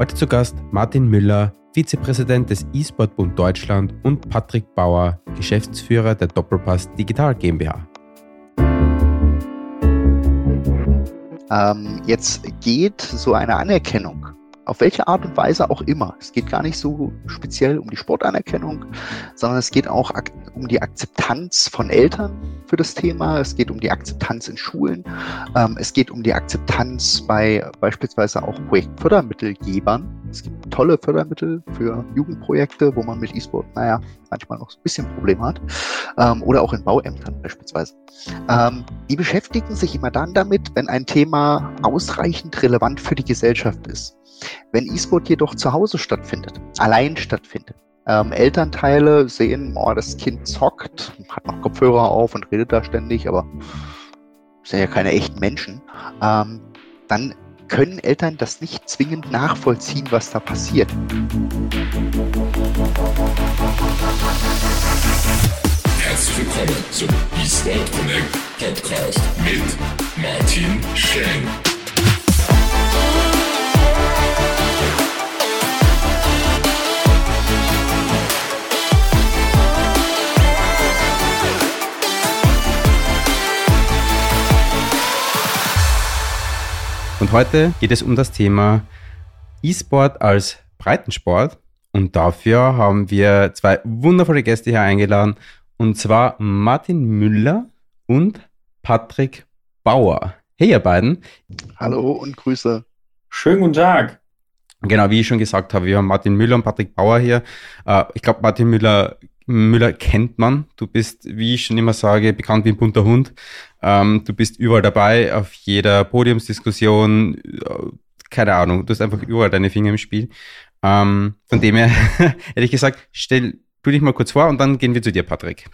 Heute zu Gast Martin Müller, Vizepräsident des E-Sport-Bund Deutschland und Patrick Bauer, Geschäftsführer der Doppelpass Digital GmbH. Ähm, jetzt geht so eine Anerkennung auf welche Art und Weise auch immer. Es geht gar nicht so speziell um die Sportanerkennung, sondern es geht auch um die Akzeptanz von Eltern für das Thema. Es geht um die Akzeptanz in Schulen. Ähm, es geht um die Akzeptanz bei beispielsweise auch Projektfördermittelgebern. Es gibt tolle Fördermittel für Jugendprojekte, wo man mit E-Sport, naja, manchmal noch ein bisschen Probleme hat. Ähm, oder auch in Bauämtern beispielsweise. Ähm, die beschäftigen sich immer dann damit, wenn ein Thema ausreichend relevant für die Gesellschaft ist. Wenn E-Sport jedoch zu Hause stattfindet, allein stattfindet, ähm, Elternteile sehen, oh, das Kind zockt, hat noch Kopfhörer auf und redet da ständig, aber sind ja keine echten Menschen, ähm, dann können Eltern das nicht zwingend nachvollziehen, was da passiert. Herzlich willkommen zum eSport Connect Podcast mit Martin Schenk. Und heute geht es um das Thema E-Sport als Breitensport. Und dafür haben wir zwei wundervolle Gäste hier eingeladen. Und zwar Martin Müller und Patrick Bauer. Hey, ihr beiden. Hallo und Grüße. Schönen guten Tag. Genau, wie ich schon gesagt habe, wir haben Martin Müller und Patrick Bauer hier. Äh, ich glaube, Martin Müller Müller kennt man. Du bist, wie ich schon immer sage, bekannt wie ein bunter Hund. Ähm, du bist überall dabei, auf jeder Podiumsdiskussion, äh, keine Ahnung, du hast einfach überall deine Finger im Spiel. Ähm, von dem her hätte ich gesagt, stell du dich mal kurz vor und dann gehen wir zu dir, Patrick.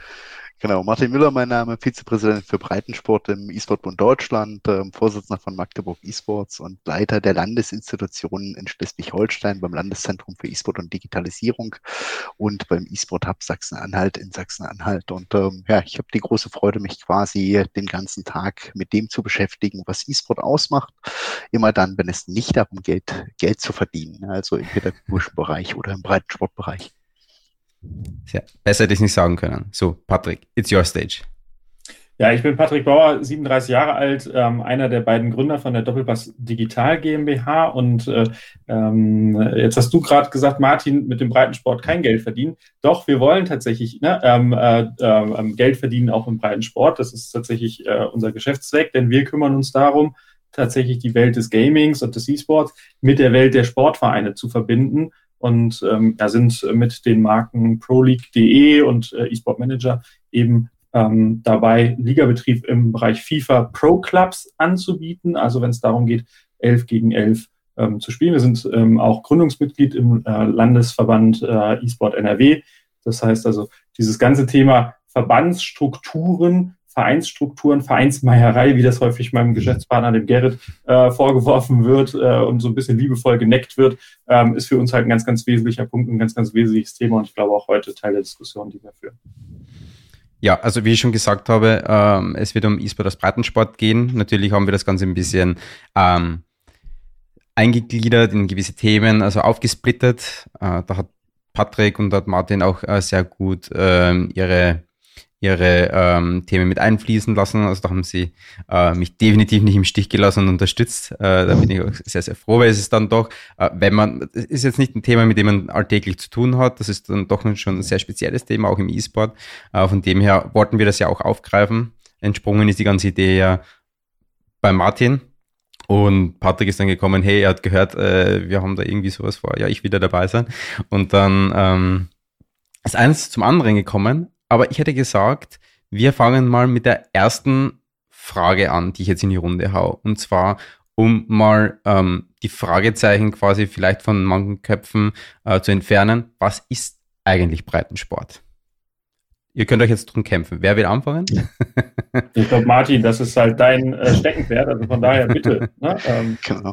Genau, Martin Müller, mein Name, Vizepräsident für Breitensport im E-Sport-Bund Deutschland, äh, Vorsitzender von Magdeburg E-Sports und Leiter der Landesinstitutionen in Schleswig-Holstein beim Landeszentrum für E-Sport und Digitalisierung und beim E-Sport Hub Sachsen-Anhalt in Sachsen-Anhalt. Und ähm, ja, ich habe die große Freude, mich quasi den ganzen Tag mit dem zu beschäftigen, was E-Sport ausmacht. Immer dann, wenn es nicht darum geht, Geld zu verdienen, also im pädagogischen Bereich oder im Breitensportbereich. Ja, besser hätte ich nicht sagen können. So, Patrick, it's your stage. Ja, ich bin Patrick Bauer, 37 Jahre alt, ähm, einer der beiden Gründer von der Doppelpass Digital GmbH. Und äh, ähm, jetzt hast du gerade gesagt, Martin, mit dem Breitensport kein Geld verdienen. Doch, wir wollen tatsächlich ne, ähm, äh, äh, Geld verdienen, auch im Breitensport. Das ist tatsächlich äh, unser Geschäftszweck, denn wir kümmern uns darum, tatsächlich die Welt des Gamings und des E-Sports mit der Welt der Sportvereine zu verbinden und ähm, ja, sind mit den Marken ProLeague.de und äh, eSport Manager eben ähm, dabei, Ligabetrieb im Bereich FIFA Pro Clubs anzubieten. Also wenn es darum geht, 11 gegen 11 ähm, zu spielen. Wir sind ähm, auch Gründungsmitglied im äh, Landesverband äh, eSport NRW. Das heißt also, dieses ganze Thema Verbandsstrukturen Vereinsstrukturen, Vereinsmeierei, wie das häufig meinem Geschäftspartner, dem Gerrit, äh, vorgeworfen wird äh, und so ein bisschen liebevoll geneckt wird, ähm, ist für uns halt ein ganz, ganz wesentlicher Punkt, ein ganz, ganz wesentliches Thema und ich glaube auch heute Teil der Diskussion, die wir führen. Ja, also wie ich schon gesagt habe, ähm, es wird um E-Sport als Breitensport gehen. Natürlich haben wir das Ganze ein bisschen ähm, eingegliedert in gewisse Themen, also aufgesplittet. Äh, da hat Patrick und hat Martin auch äh, sehr gut ähm, ihre ihre ähm, Themen mit einfließen lassen. Also da haben sie äh, mich definitiv nicht im Stich gelassen und unterstützt. Äh, da bin ich auch sehr, sehr froh, weil es ist dann doch, äh, wenn man, es ist jetzt nicht ein Thema, mit dem man alltäglich zu tun hat, das ist dann doch schon ein sehr spezielles Thema, auch im E-Sport. Äh, von dem her wollten wir das ja auch aufgreifen. Entsprungen ist die ganze Idee ja bei Martin. Und Patrick ist dann gekommen, hey, er hat gehört, äh, wir haben da irgendwie sowas vor, ja, ich wieder dabei sein. Und dann ähm, ist eins zum anderen gekommen, aber ich hätte gesagt, wir fangen mal mit der ersten Frage an, die ich jetzt in die Runde hau. Und zwar, um mal ähm, die Fragezeichen quasi vielleicht von manchen Köpfen äh, zu entfernen. Was ist eigentlich Breitensport? Ihr könnt euch jetzt drum kämpfen. Wer will anfangen? Ich glaube, Martin, das ist halt dein äh, Steckenpferd, also von daher bitte. Ne? Ähm. Genau.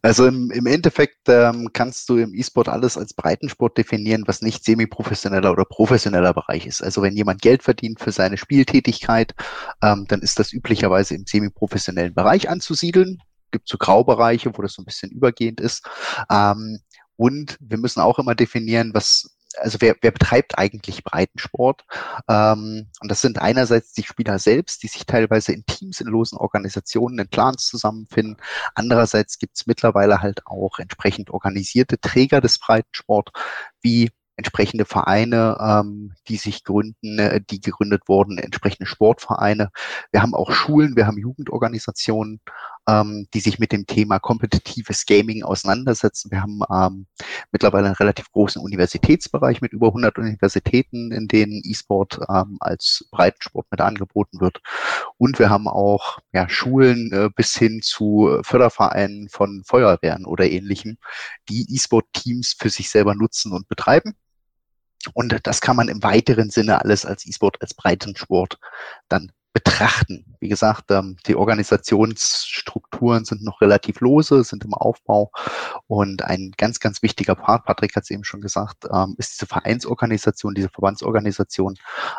Also im, im Endeffekt ähm, kannst du im E-Sport alles als Breitensport definieren, was nicht semi-professioneller oder professioneller Bereich ist. Also wenn jemand Geld verdient für seine Spieltätigkeit, ähm, dann ist das üblicherweise im semi-professionellen Bereich anzusiedeln. gibt so Graubereiche, wo das so ein bisschen übergehend ist. Ähm, und wir müssen auch immer definieren, was also wer, wer betreibt eigentlich Breitensport? Ähm, und das sind einerseits die Spieler selbst, die sich teilweise in Teams, in losen Organisationen, in Clans zusammenfinden. Andererseits gibt es mittlerweile halt auch entsprechend organisierte Träger des Breitensport, wie entsprechende Vereine, ähm, die sich gründen, äh, die gegründet wurden, entsprechende Sportvereine. Wir haben auch Schulen, wir haben Jugendorganisationen, ähm, die sich mit dem Thema kompetitives Gaming auseinandersetzen. Wir haben ähm, mittlerweile einen relativ großen Universitätsbereich mit über 100 Universitäten, in denen E-Sport ähm, als Breitensport mit angeboten wird. Und wir haben auch ja, Schulen äh, bis hin zu Fördervereinen von Feuerwehren oder ähnlichem, die E-Sport-Teams für sich selber nutzen und betreiben. Und das kann man im weiteren Sinne alles als E-Sport, als Breitensport dann betrachten. Wie gesagt, ähm, die Organisationsstrukturen sind noch relativ lose, sind im Aufbau. Und ein ganz, ganz wichtiger Part, Patrick hat es eben schon gesagt, ähm, ist diese Vereinsorganisation, diese Verbandsorganisation,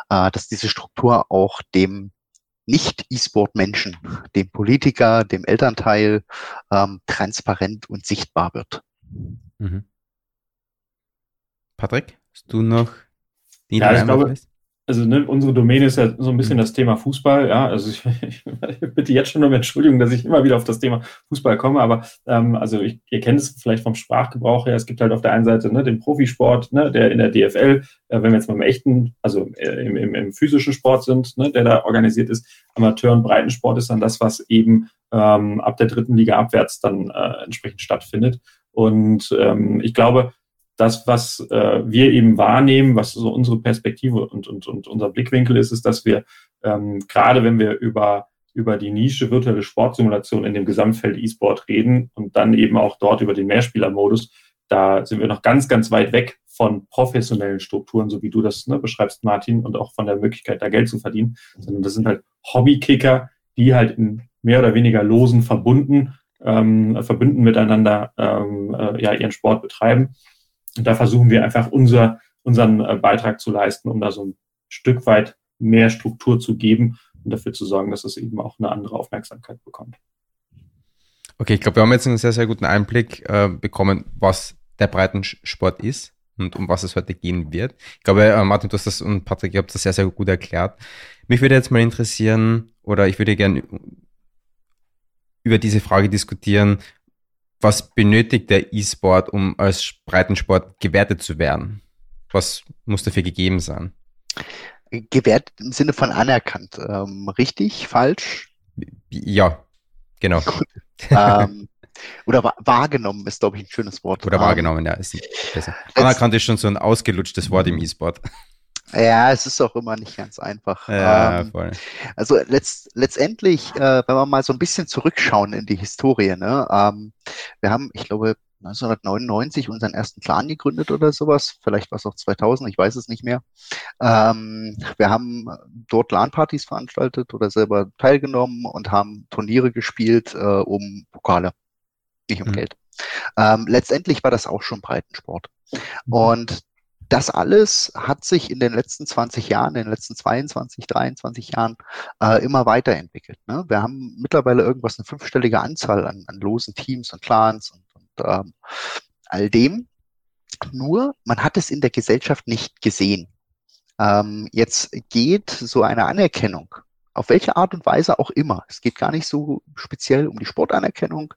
äh, dass diese Struktur auch dem nicht-E-Sport-Menschen, dem Politiker, dem Elternteil ähm, transparent und sichtbar wird. Mhm. Patrick? Hast du noch die ja, ich glaube, also ne, unsere Domäne ist ja so ein bisschen mhm. das Thema Fußball. Ja, also ich, ich, bitte jetzt schon um Entschuldigung, dass ich immer wieder auf das Thema Fußball komme, aber ähm, also ich, ihr kennt es vielleicht vom Sprachgebrauch her. Es gibt halt auf der einen Seite ne, den Profisport, ne, der in der DFL, äh, wenn wir jetzt mal im echten, also äh, im, im, im physischen Sport sind, ne, der da organisiert ist. Amateur- und Breitensport ist dann das, was eben ähm, ab der dritten Liga abwärts dann äh, entsprechend stattfindet. Und ähm, ich glaube, das, was äh, wir eben wahrnehmen, was so unsere Perspektive und, und, und unser Blickwinkel ist, ist, dass wir ähm, gerade wenn wir über, über die Nische virtuelle Sportsimulation in dem Gesamtfeld E-Sport reden und dann eben auch dort über den Mehrspielermodus, da sind wir noch ganz, ganz weit weg von professionellen Strukturen, so wie du das ne, beschreibst, Martin, und auch von der Möglichkeit, da Geld zu verdienen, sondern das sind halt Hobbykicker, die halt in mehr oder weniger losen Verbunden, ähm, verbunden miteinander ähm, äh, ja, ihren Sport betreiben. Und da versuchen wir einfach unser, unseren äh, Beitrag zu leisten, um da so ein Stück weit mehr Struktur zu geben und dafür zu sorgen, dass es eben auch eine andere Aufmerksamkeit bekommt. Okay, ich glaube, wir haben jetzt einen sehr, sehr guten Einblick äh, bekommen, was der Breitensport ist und um was es heute gehen wird. Ich glaube, äh, Martin, du hast das und Patrick, ihr habt das sehr, sehr gut erklärt. Mich würde jetzt mal interessieren, oder ich würde gerne über diese Frage diskutieren, was benötigt der E-Sport, um als Breitensport gewertet zu werden? Was muss dafür gegeben sein? Gewertet im Sinne von anerkannt. Ähm, richtig, falsch? Ja, genau. ähm, oder wahrgenommen ist, glaube ich, ein schönes Wort. Oder wahrgenommen, ja, ist besser. Anerkannt ist schon so ein ausgelutschtes Wort im E-Sport. Ja, es ist auch immer nicht ganz einfach. Ja, ähm, voll. Also letzt, letztendlich, äh, wenn wir mal so ein bisschen zurückschauen in die Historie, ne, ähm, wir haben, ich glaube, 1999 unseren ersten Clan gegründet oder sowas. Vielleicht war es auch 2000, ich weiß es nicht mehr. Ähm, wir haben dort LAN-Partys veranstaltet oder selber teilgenommen und haben Turniere gespielt äh, um Pokale, nicht um mhm. Geld. Ähm, letztendlich war das auch schon Breitensport. Mhm. Und das alles hat sich in den letzten 20 Jahren, in den letzten 22, 23 Jahren äh, immer weiterentwickelt. Ne? Wir haben mittlerweile irgendwas eine fünfstellige Anzahl an, an losen Teams und Clans und, und ähm, all dem. Nur, man hat es in der Gesellschaft nicht gesehen. Ähm, jetzt geht so eine Anerkennung auf welche Art und Weise auch immer. Es geht gar nicht so speziell um die Sportanerkennung,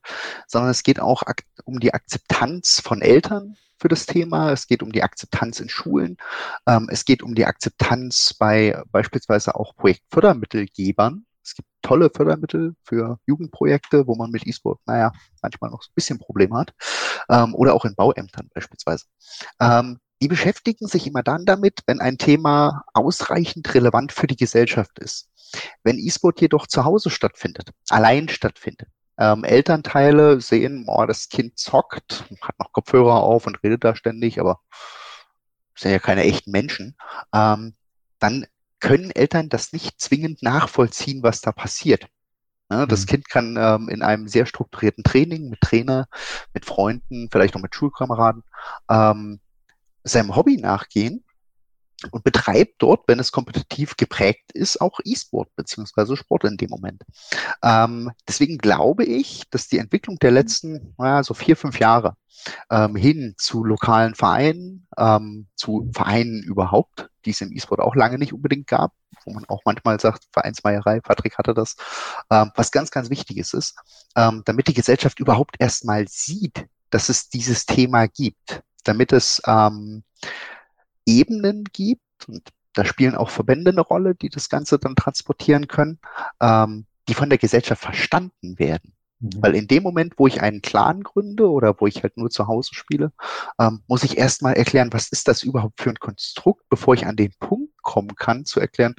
sondern es geht auch um die Akzeptanz von Eltern, für das Thema. Es geht um die Akzeptanz in Schulen. Ähm, es geht um die Akzeptanz bei beispielsweise auch Projektfördermittelgebern. Es gibt tolle Fördermittel für Jugendprojekte, wo man mit E-Sport, naja, manchmal noch ein bisschen Probleme hat. Ähm, oder auch in Bauämtern beispielsweise. Ähm, die beschäftigen sich immer dann damit, wenn ein Thema ausreichend relevant für die Gesellschaft ist. Wenn E-Sport jedoch zu Hause stattfindet, allein stattfindet, ähm, Elternteile sehen, oh, das Kind zockt, hat noch Kopfhörer auf und redet da ständig, aber sind ja keine echten Menschen, ähm, dann können Eltern das nicht zwingend nachvollziehen, was da passiert. Ja, das mhm. Kind kann ähm, in einem sehr strukturierten Training mit Trainer, mit Freunden, vielleicht auch mit Schulkameraden, ähm, seinem Hobby nachgehen und betreibt dort, wenn es kompetitiv geprägt ist, auch E-Sport beziehungsweise Sport in dem Moment. Ähm, deswegen glaube ich, dass die Entwicklung der letzten, naja, so vier, fünf Jahre ähm, hin zu lokalen Vereinen, ähm, zu Vereinen überhaupt, die es im E-Sport auch lange nicht unbedingt gab, wo man auch manchmal sagt, Vereinsmeierei, Patrick hatte das, ähm, was ganz, ganz Wichtiges ist, ähm, damit die Gesellschaft überhaupt erstmal sieht, dass es dieses Thema gibt, damit es ähm, Ebenen gibt und da spielen auch Verbände eine Rolle, die das Ganze dann transportieren können, ähm, die von der Gesellschaft verstanden werden. Mhm. Weil in dem Moment, wo ich einen Clan gründe oder wo ich halt nur zu Hause spiele, ähm, muss ich erstmal erklären, was ist das überhaupt für ein Konstrukt, bevor ich an den Punkt kommen kann, zu erklären,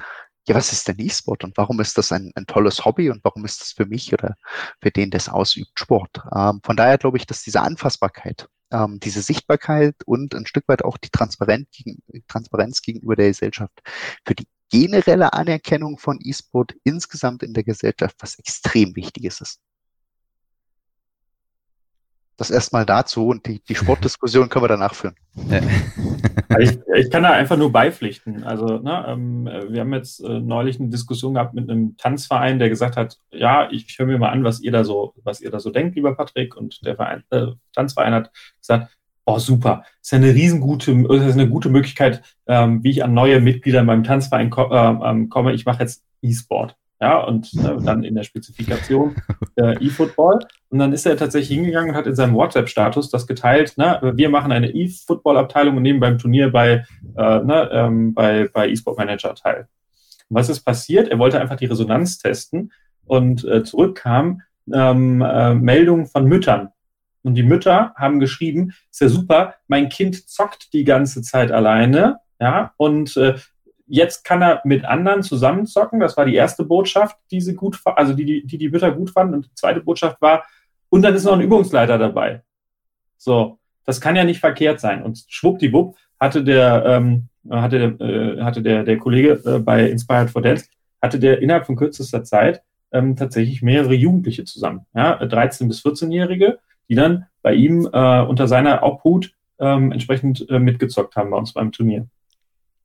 ja, was ist denn E-Sport und warum ist das ein, ein tolles Hobby und warum ist das für mich oder für den, der es ausübt, Sport? Ähm, von daher glaube ich, dass diese Anfassbarkeit ähm, diese Sichtbarkeit und ein Stück weit auch die Transparenz, gegen, Transparenz gegenüber der Gesellschaft für die generelle Anerkennung von E-Sport insgesamt in der Gesellschaft was extrem Wichtiges ist. Das erstmal dazu und die, die Sportdiskussion können wir danach führen. ich, ich, kann da einfach nur beipflichten. Also, ne, ähm, wir haben jetzt äh, neulich eine Diskussion gehabt mit einem Tanzverein, der gesagt hat, ja, ich, ich höre mir mal an, was ihr da so, was ihr da so denkt, lieber Patrick. Und der Verein, äh, Tanzverein hat gesagt, oh super, ist ja eine riesengute, ist eine gute Möglichkeit, ähm, wie ich an neue Mitglieder in meinem Tanzverein ko äh, ähm, komme. Ich mache jetzt E-Sport ja, und äh, dann in der Spezifikation äh, E-Football. Und dann ist er tatsächlich hingegangen und hat in seinem WhatsApp-Status das geteilt, ne, wir machen eine E-Football-Abteilung und nehmen beim Turnier bei, äh, ne, ähm, bei, bei E-Sport Manager teil. Und was ist passiert? Er wollte einfach die Resonanz testen und äh, zurückkam ähm, äh, Meldungen von Müttern. Und die Mütter haben geschrieben, ist ja super, mein Kind zockt die ganze Zeit alleine, ja, und äh, jetzt kann er mit anderen zusammenzocken. Das war die erste Botschaft, die sie gut, also die, die, die Mütter gut fanden. Und die zweite Botschaft war, und dann ist noch ein Übungsleiter dabei. So, das kann ja nicht verkehrt sein. Und schwuppdiwupp hatte der, ähm, hatte, äh, hatte der, der Kollege äh, bei Inspired for Dance, hatte der innerhalb von kürzester Zeit ähm, tatsächlich mehrere Jugendliche zusammen. Ja, 13- bis 14-Jährige, die dann bei ihm äh, unter seiner Obhut ähm, entsprechend äh, mitgezockt haben bei uns beim Turnier.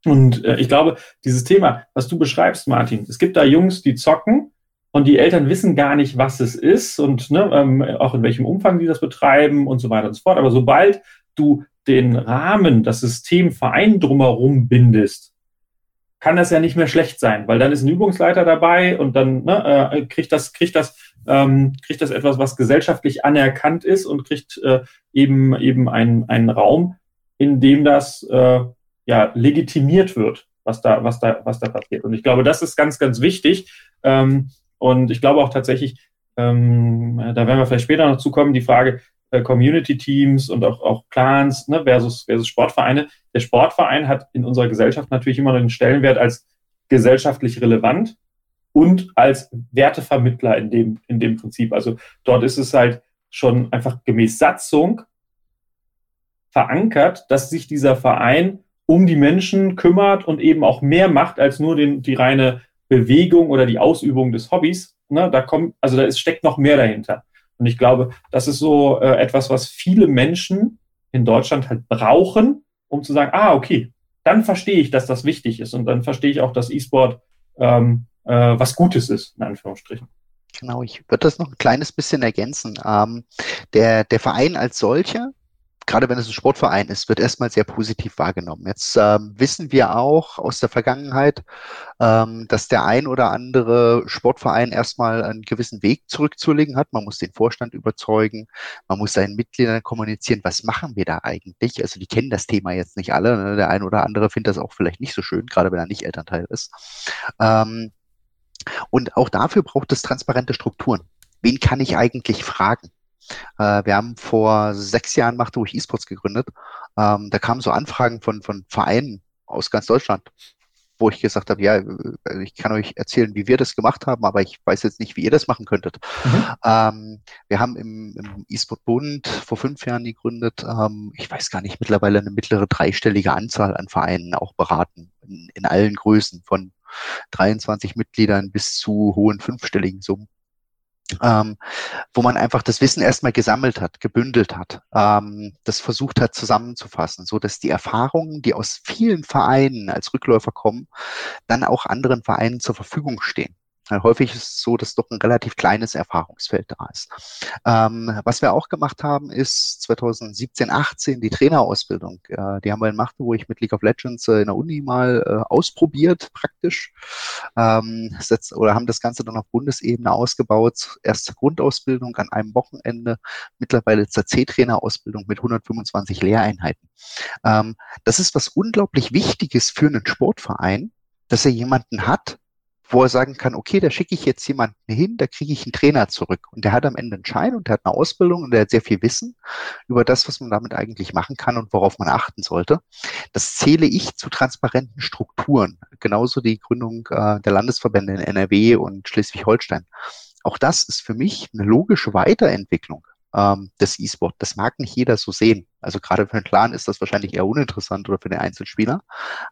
Und äh, ich glaube, dieses Thema, was du beschreibst, Martin, es gibt da Jungs, die zocken und die Eltern wissen gar nicht, was es ist und ne, ähm, auch in welchem Umfang die das betreiben und so weiter und so fort. Aber sobald du den Rahmen, das System Verein drumherum bindest, kann das ja nicht mehr schlecht sein, weil dann ist ein Übungsleiter dabei und dann ne, äh, kriegt das, kriegt das, ähm, kriegt das etwas, was gesellschaftlich anerkannt ist und kriegt äh, eben eben einen, einen Raum, in dem das äh, ja, legitimiert wird, was da, was da, was da passiert. Und ich glaube, das ist ganz, ganz wichtig. Ähm, und ich glaube auch tatsächlich, ähm, da werden wir vielleicht später noch zukommen, die Frage äh, Community-Teams und auch, auch Clans ne, versus, versus Sportvereine. Der Sportverein hat in unserer Gesellschaft natürlich immer noch den Stellenwert als gesellschaftlich relevant und als Wertevermittler in dem, in dem Prinzip. Also dort ist es halt schon einfach gemäß Satzung verankert, dass sich dieser Verein um die Menschen kümmert und eben auch mehr macht als nur den, die reine Bewegung oder die Ausübung des Hobbys. Ne, da kommt, also da ist, steckt noch mehr dahinter. Und ich glaube, das ist so äh, etwas, was viele Menschen in Deutschland halt brauchen, um zu sagen, ah, okay, dann verstehe ich, dass das wichtig ist und dann verstehe ich auch, dass E-Sport ähm, äh, was Gutes ist, in Anführungsstrichen. Genau, ich würde das noch ein kleines bisschen ergänzen. Ähm, der, der Verein als solcher gerade wenn es ein Sportverein ist, wird erstmal sehr positiv wahrgenommen. Jetzt ähm, wissen wir auch aus der Vergangenheit, ähm, dass der ein oder andere Sportverein erstmal einen gewissen Weg zurückzulegen hat. Man muss den Vorstand überzeugen, man muss seinen Mitgliedern kommunizieren, was machen wir da eigentlich? Also die kennen das Thema jetzt nicht alle. Ne? Der ein oder andere findet das auch vielleicht nicht so schön, gerade wenn er nicht Elternteil ist. Ähm, und auch dafür braucht es transparente Strukturen. Wen kann ich eigentlich fragen? Äh, wir haben vor sechs Jahren Macht durch E-Sports gegründet. Ähm, da kamen so Anfragen von, von Vereinen aus ganz Deutschland, wo ich gesagt habe, ja, äh, ich kann euch erzählen, wie wir das gemacht haben, aber ich weiß jetzt nicht, wie ihr das machen könntet. Mhm. Ähm, wir haben im, im E-Sport-Bund vor fünf Jahren gegründet, ähm, ich weiß gar nicht, mittlerweile eine mittlere dreistellige Anzahl an Vereinen auch beraten, in, in allen Größen, von 23 Mitgliedern bis zu hohen fünfstelligen Summen. Ähm, wo man einfach das Wissen erstmal gesammelt hat, gebündelt hat, ähm, das versucht hat zusammenzufassen, so dass die Erfahrungen, die aus vielen Vereinen als Rückläufer kommen, dann auch anderen Vereinen zur Verfügung stehen. Häufig ist es so, dass doch ein relativ kleines Erfahrungsfeld da ist. Ähm, was wir auch gemacht haben, ist 2017, 18 die Trainerausbildung. Äh, die haben wir in Magdeburg mit League of Legends äh, in der Uni mal äh, ausprobiert, praktisch. Ähm, setzt, oder haben das Ganze dann auf Bundesebene ausgebaut. Erst zur Grundausbildung an einem Wochenende, mittlerweile zur C-Trainerausbildung mit 125 Lehreinheiten. Ähm, das ist was unglaublich Wichtiges für einen Sportverein, dass er jemanden hat, wo er sagen kann, okay, da schicke ich jetzt jemanden hin, da kriege ich einen Trainer zurück. Und der hat am Ende einen Schein und der hat eine Ausbildung und der hat sehr viel Wissen über das, was man damit eigentlich machen kann und worauf man achten sollte. Das zähle ich zu transparenten Strukturen. Genauso die Gründung äh, der Landesverbände in NRW und Schleswig-Holstein. Auch das ist für mich eine logische Weiterentwicklung ähm, des E-Sport. Das mag nicht jeder so sehen. Also gerade für einen Clan ist das wahrscheinlich eher uninteressant oder für den Einzelspieler.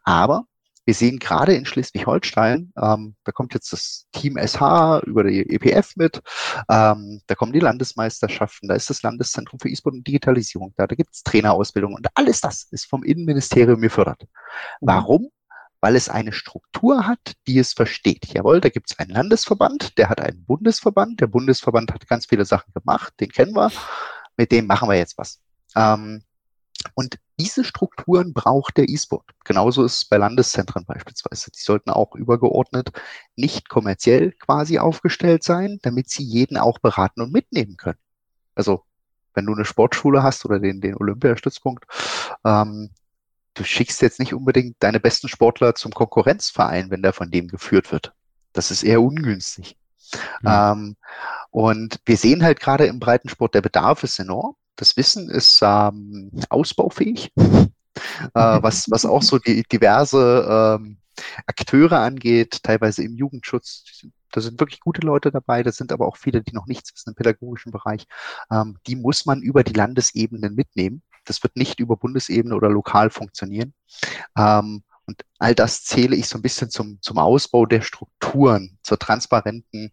Aber wir sehen gerade in Schleswig-Holstein, ähm, da kommt jetzt das Team SH über die EPF mit, ähm, da kommen die Landesmeisterschaften, da ist das Landeszentrum für E-Sport und Digitalisierung, da, da gibt es Trainerausbildung und alles das ist vom Innenministerium gefördert. Warum? Weil es eine Struktur hat, die es versteht. Jawohl, da gibt es einen Landesverband, der hat einen Bundesverband, der Bundesverband hat ganz viele Sachen gemacht, den kennen wir, mit dem machen wir jetzt was. Ähm, und diese Strukturen braucht der E-Sport. Genauso ist es bei Landeszentren beispielsweise. Die sollten auch übergeordnet nicht kommerziell quasi aufgestellt sein, damit sie jeden auch beraten und mitnehmen können. Also wenn du eine Sportschule hast oder den, den Olympiastützpunkt, ähm, du schickst jetzt nicht unbedingt deine besten Sportler zum Konkurrenzverein, wenn der von dem geführt wird. Das ist eher ungünstig. Mhm. Ähm, und wir sehen halt gerade im Breitensport, der Bedarf ist enorm. Das Wissen ist ähm, ausbaufähig, äh, was, was auch so die diverse ähm, Akteure angeht, teilweise im Jugendschutz. Da sind wirklich gute Leute dabei, da sind aber auch viele, die noch nichts wissen im pädagogischen Bereich. Ähm, die muss man über die Landesebenen mitnehmen. Das wird nicht über Bundesebene oder lokal funktionieren. Ähm, und all das zähle ich so ein bisschen zum, zum Ausbau der Strukturen, zur transparenten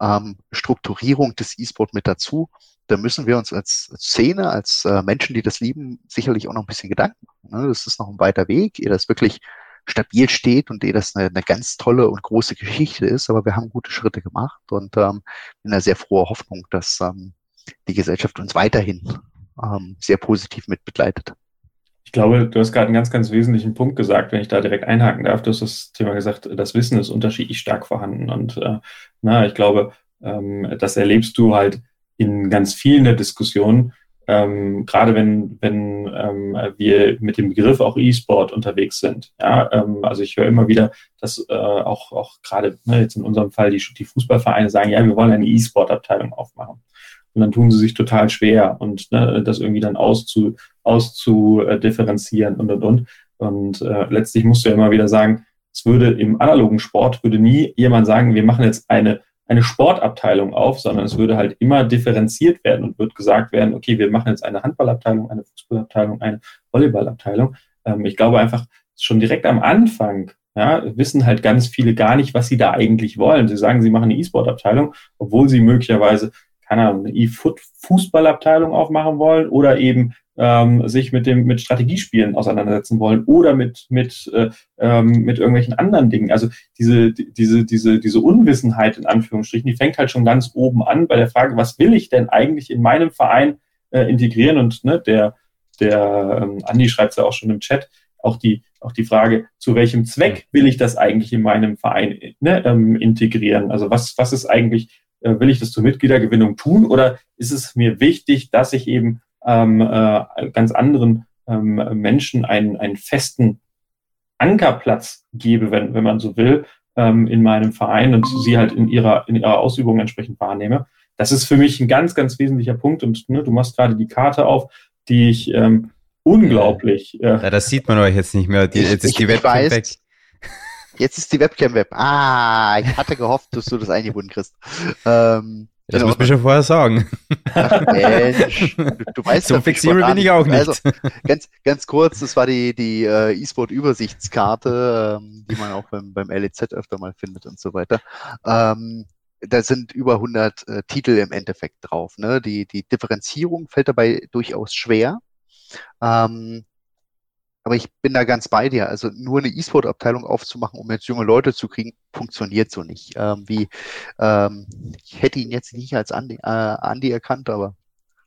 ähm, Strukturierung des E-Sport mit dazu da müssen wir uns als, Szene, als äh, Menschen, die das lieben, sicherlich auch noch ein bisschen Gedanken machen. Ne? Das ist noch ein weiter Weg, ehe das wirklich stabil steht und ehe das eine, eine ganz tolle und große Geschichte ist. Aber wir haben gute Schritte gemacht und ähm, in einer sehr froher Hoffnung, dass ähm, die Gesellschaft uns weiterhin ähm, sehr positiv mit begleitet. Ich glaube, du hast gerade einen ganz, ganz wesentlichen Punkt gesagt, wenn ich da direkt einhaken darf. Du hast das Thema gesagt, das Wissen ist unterschiedlich stark vorhanden. Und äh, na, ich glaube, ähm, das erlebst du halt in ganz vielen der Diskussionen, ähm, gerade wenn, wenn ähm, wir mit dem Begriff auch E-Sport unterwegs sind. Ja, ähm, also ich höre immer wieder, dass äh, auch, auch gerade ne, jetzt in unserem Fall die, die Fußballvereine sagen, ja, wir wollen eine E-Sport-Abteilung aufmachen. Und dann tun sie sich total schwer und ne, das irgendwie dann auszu, auszudifferenzieren und und und. Und äh, letztlich musst du ja immer wieder sagen, es würde im analogen Sport würde nie jemand sagen, wir machen jetzt eine eine Sportabteilung auf, sondern es würde halt immer differenziert werden und wird gesagt werden, okay, wir machen jetzt eine Handballabteilung, eine Fußballabteilung, eine Volleyballabteilung. Ähm, ich glaube einfach schon direkt am Anfang ja, wissen halt ganz viele gar nicht, was sie da eigentlich wollen. Sie sagen, sie machen eine E-Sport-Abteilung, obwohl sie möglicherweise, keine Ahnung, eine E-Fußballabteilung aufmachen wollen oder eben ähm, sich mit dem mit Strategiespielen auseinandersetzen wollen oder mit mit äh, ähm, mit irgendwelchen anderen Dingen. Also diese diese diese diese Unwissenheit in Anführungsstrichen, die fängt halt schon ganz oben an bei der Frage, was will ich denn eigentlich in meinem Verein äh, integrieren? Und ne, der der ähm, Andi schreibt es ja auch schon im Chat, auch die auch die Frage, zu welchem Zweck will ich das eigentlich in meinem Verein ne, ähm, integrieren? Also was was ist eigentlich will ich das zur Mitgliedergewinnung tun oder ist es mir wichtig, dass ich eben ähm, äh, ganz anderen ähm, Menschen einen, einen festen Ankerplatz gebe, wenn, wenn man so will, ähm, in meinem Verein und sie halt in ihrer, in ihrer Ausübung entsprechend wahrnehme. Das ist für mich ein ganz, ganz wesentlicher Punkt und ne, du machst gerade die Karte auf, die ich ähm, unglaublich. Äh, ja, das sieht man euch jetzt nicht mehr. Die, jetzt ist die weiß, weg. Jetzt ist die Webcam weg. Ah, ich hatte gehofft, dass du das eingebunden kriegst. Ähm, das genau. muss mir schon vorher sagen. Ach, Mensch, du, du weißt so flexibel bin ich auch nicht. Also, ganz, ganz kurz, das war die, die äh, E-Sport-Übersichtskarte, ähm, die man auch beim, beim LEZ öfter mal findet und so weiter. Ähm, da sind über 100 äh, Titel im Endeffekt drauf. Ne? Die, die Differenzierung fällt dabei durchaus schwer. Ähm, aber ich bin da ganz bei dir. Also nur eine E-Sport-Abteilung aufzumachen, um jetzt junge Leute zu kriegen, funktioniert so nicht. Ähm, wie ähm, ich hätte ihn jetzt nicht als Andi, äh, Andi erkannt, aber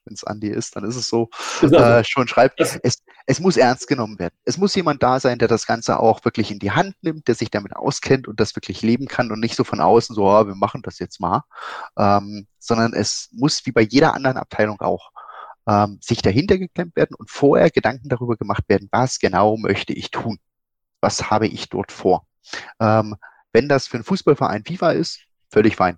wenn es Andi ist, dann ist es so, äh, schon schreibt. Es, es muss ernst genommen werden. Es muss jemand da sein, der das Ganze auch wirklich in die Hand nimmt, der sich damit auskennt und das wirklich leben kann und nicht so von außen so, oh, wir machen das jetzt mal, ähm, sondern es muss wie bei jeder anderen Abteilung auch ähm, sich dahinter geklemmt werden und vorher Gedanken darüber gemacht werden, was genau möchte ich tun? Was habe ich dort vor? Ähm, wenn das für einen Fußballverein FIFA ist, völlig fein.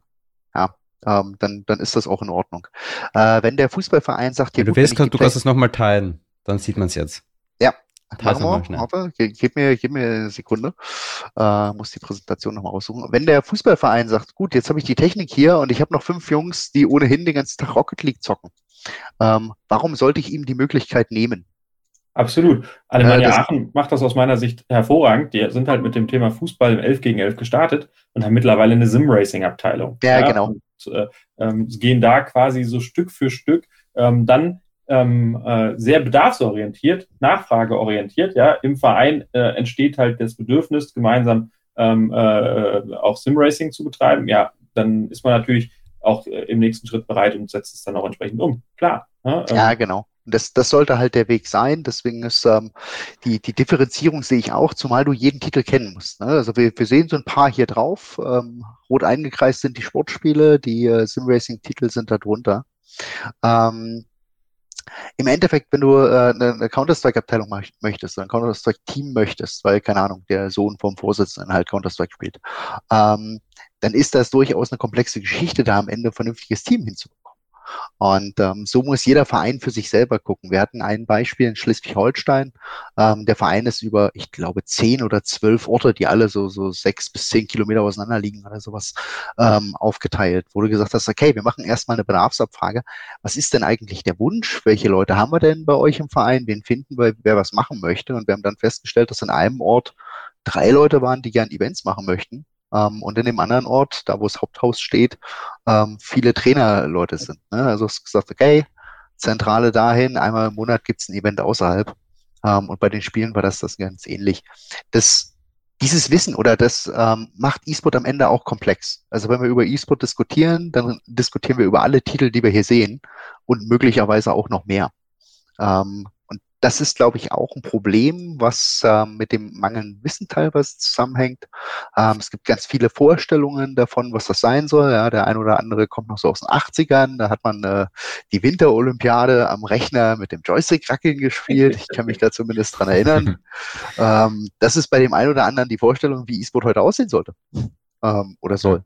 Ja, ähm, dann, dann ist das auch in Ordnung. Äh, wenn der Fußballverein sagt, ja, du, gut, willst, du kannst es nochmal teilen, dann sieht man es jetzt. Ja, Machen wir, hoffe, gib mir, gib mir eine Sekunde. Äh, muss die Präsentation nochmal raussuchen. Wenn der Fußballverein sagt, gut, jetzt habe ich die Technik hier und ich habe noch fünf Jungs, die ohnehin den ganzen Tag Rocket League zocken. Ähm, warum sollte ich ihm die Möglichkeit nehmen? Absolut. Alemannia äh, Aachen macht das aus meiner Sicht hervorragend. Die sind halt mit dem Thema Fußball im 11 gegen 11 gestartet und haben mittlerweile eine Sim-Racing-Abteilung. Ja, ja, genau. Und, äh, ähm, gehen da quasi so Stück für Stück ähm, dann ähm, äh, sehr bedarfsorientiert, nachfrageorientiert. Ja, im Verein äh, entsteht halt das Bedürfnis, gemeinsam ähm, äh, auch Sim-Racing zu betreiben. Ja, dann ist man natürlich auch äh, im nächsten Schritt bereit und setzt es dann auch entsprechend um. Klar. Ne? Ja, ähm, genau. Das, das sollte halt der Weg sein. Deswegen ist ähm, die, die Differenzierung sehe ich auch, zumal du jeden Titel kennen musst. Ne? Also wir, wir sehen so ein paar hier drauf. Ähm, rot eingekreist sind die Sportspiele, die äh, Sim-Racing-Titel sind da drunter. Ähm, im Endeffekt, wenn du äh, eine, eine Counter-Strike-Abteilung möchtest, ein Counter-Strike-Team möchtest, weil, keine Ahnung, der Sohn vom Vorsitzenden halt Counter-Strike spielt, ähm, dann ist das durchaus eine komplexe Geschichte, da am Ende ein vernünftiges Team hinzubekommen. Und ähm, so muss jeder Verein für sich selber gucken. Wir hatten ein Beispiel in Schleswig-Holstein. Ähm, der Verein ist über, ich glaube, zehn oder zwölf Orte, die alle so, so sechs bis zehn Kilometer auseinander liegen oder sowas, ähm, aufgeteilt, du gesagt hast, okay, wir machen erstmal eine Bedarfsabfrage. Was ist denn eigentlich der Wunsch? Welche Leute haben wir denn bei euch im Verein? Wen finden wir, wer was machen möchte? Und wir haben dann festgestellt, dass in einem Ort drei Leute waren, die gern Events machen möchten ähm, und in dem anderen Ort, da wo das Haupthaus steht, ähm, viele Trainerleute sind. Ne? Also hast gesagt, okay, Zentrale dahin, einmal im Monat gibt's ein Event außerhalb. Ähm, und bei den Spielen war das das ganz ähnlich. Das dieses Wissen oder das ähm, macht E-Sport am Ende auch komplex. Also wenn wir über E-Sport diskutieren, dann diskutieren wir über alle Titel, die wir hier sehen und möglicherweise auch noch mehr. Ähm, das ist, glaube ich, auch ein Problem, was äh, mit dem mangelnden Wissen teilweise zusammenhängt. Ähm, es gibt ganz viele Vorstellungen davon, was das sein soll. Ja, der ein oder andere kommt noch so aus den 80ern. Da hat man äh, die Winterolympiade am Rechner mit dem Joystick-Rackeln gespielt. Ich kann mich da zumindest dran erinnern. ähm, das ist bei dem einen oder anderen die Vorstellung, wie E-Sport heute aussehen sollte ähm, oder soll.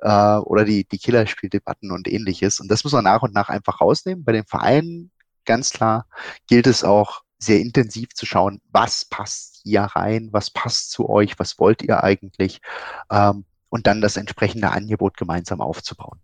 Äh, oder die, die Killerspieldebatten und ähnliches. Und das muss man nach und nach einfach rausnehmen. Bei den Vereinen ganz klar gilt es auch sehr intensiv zu schauen, was passt hier rein, was passt zu euch, was wollt ihr eigentlich ähm, und dann das entsprechende Angebot gemeinsam aufzubauen.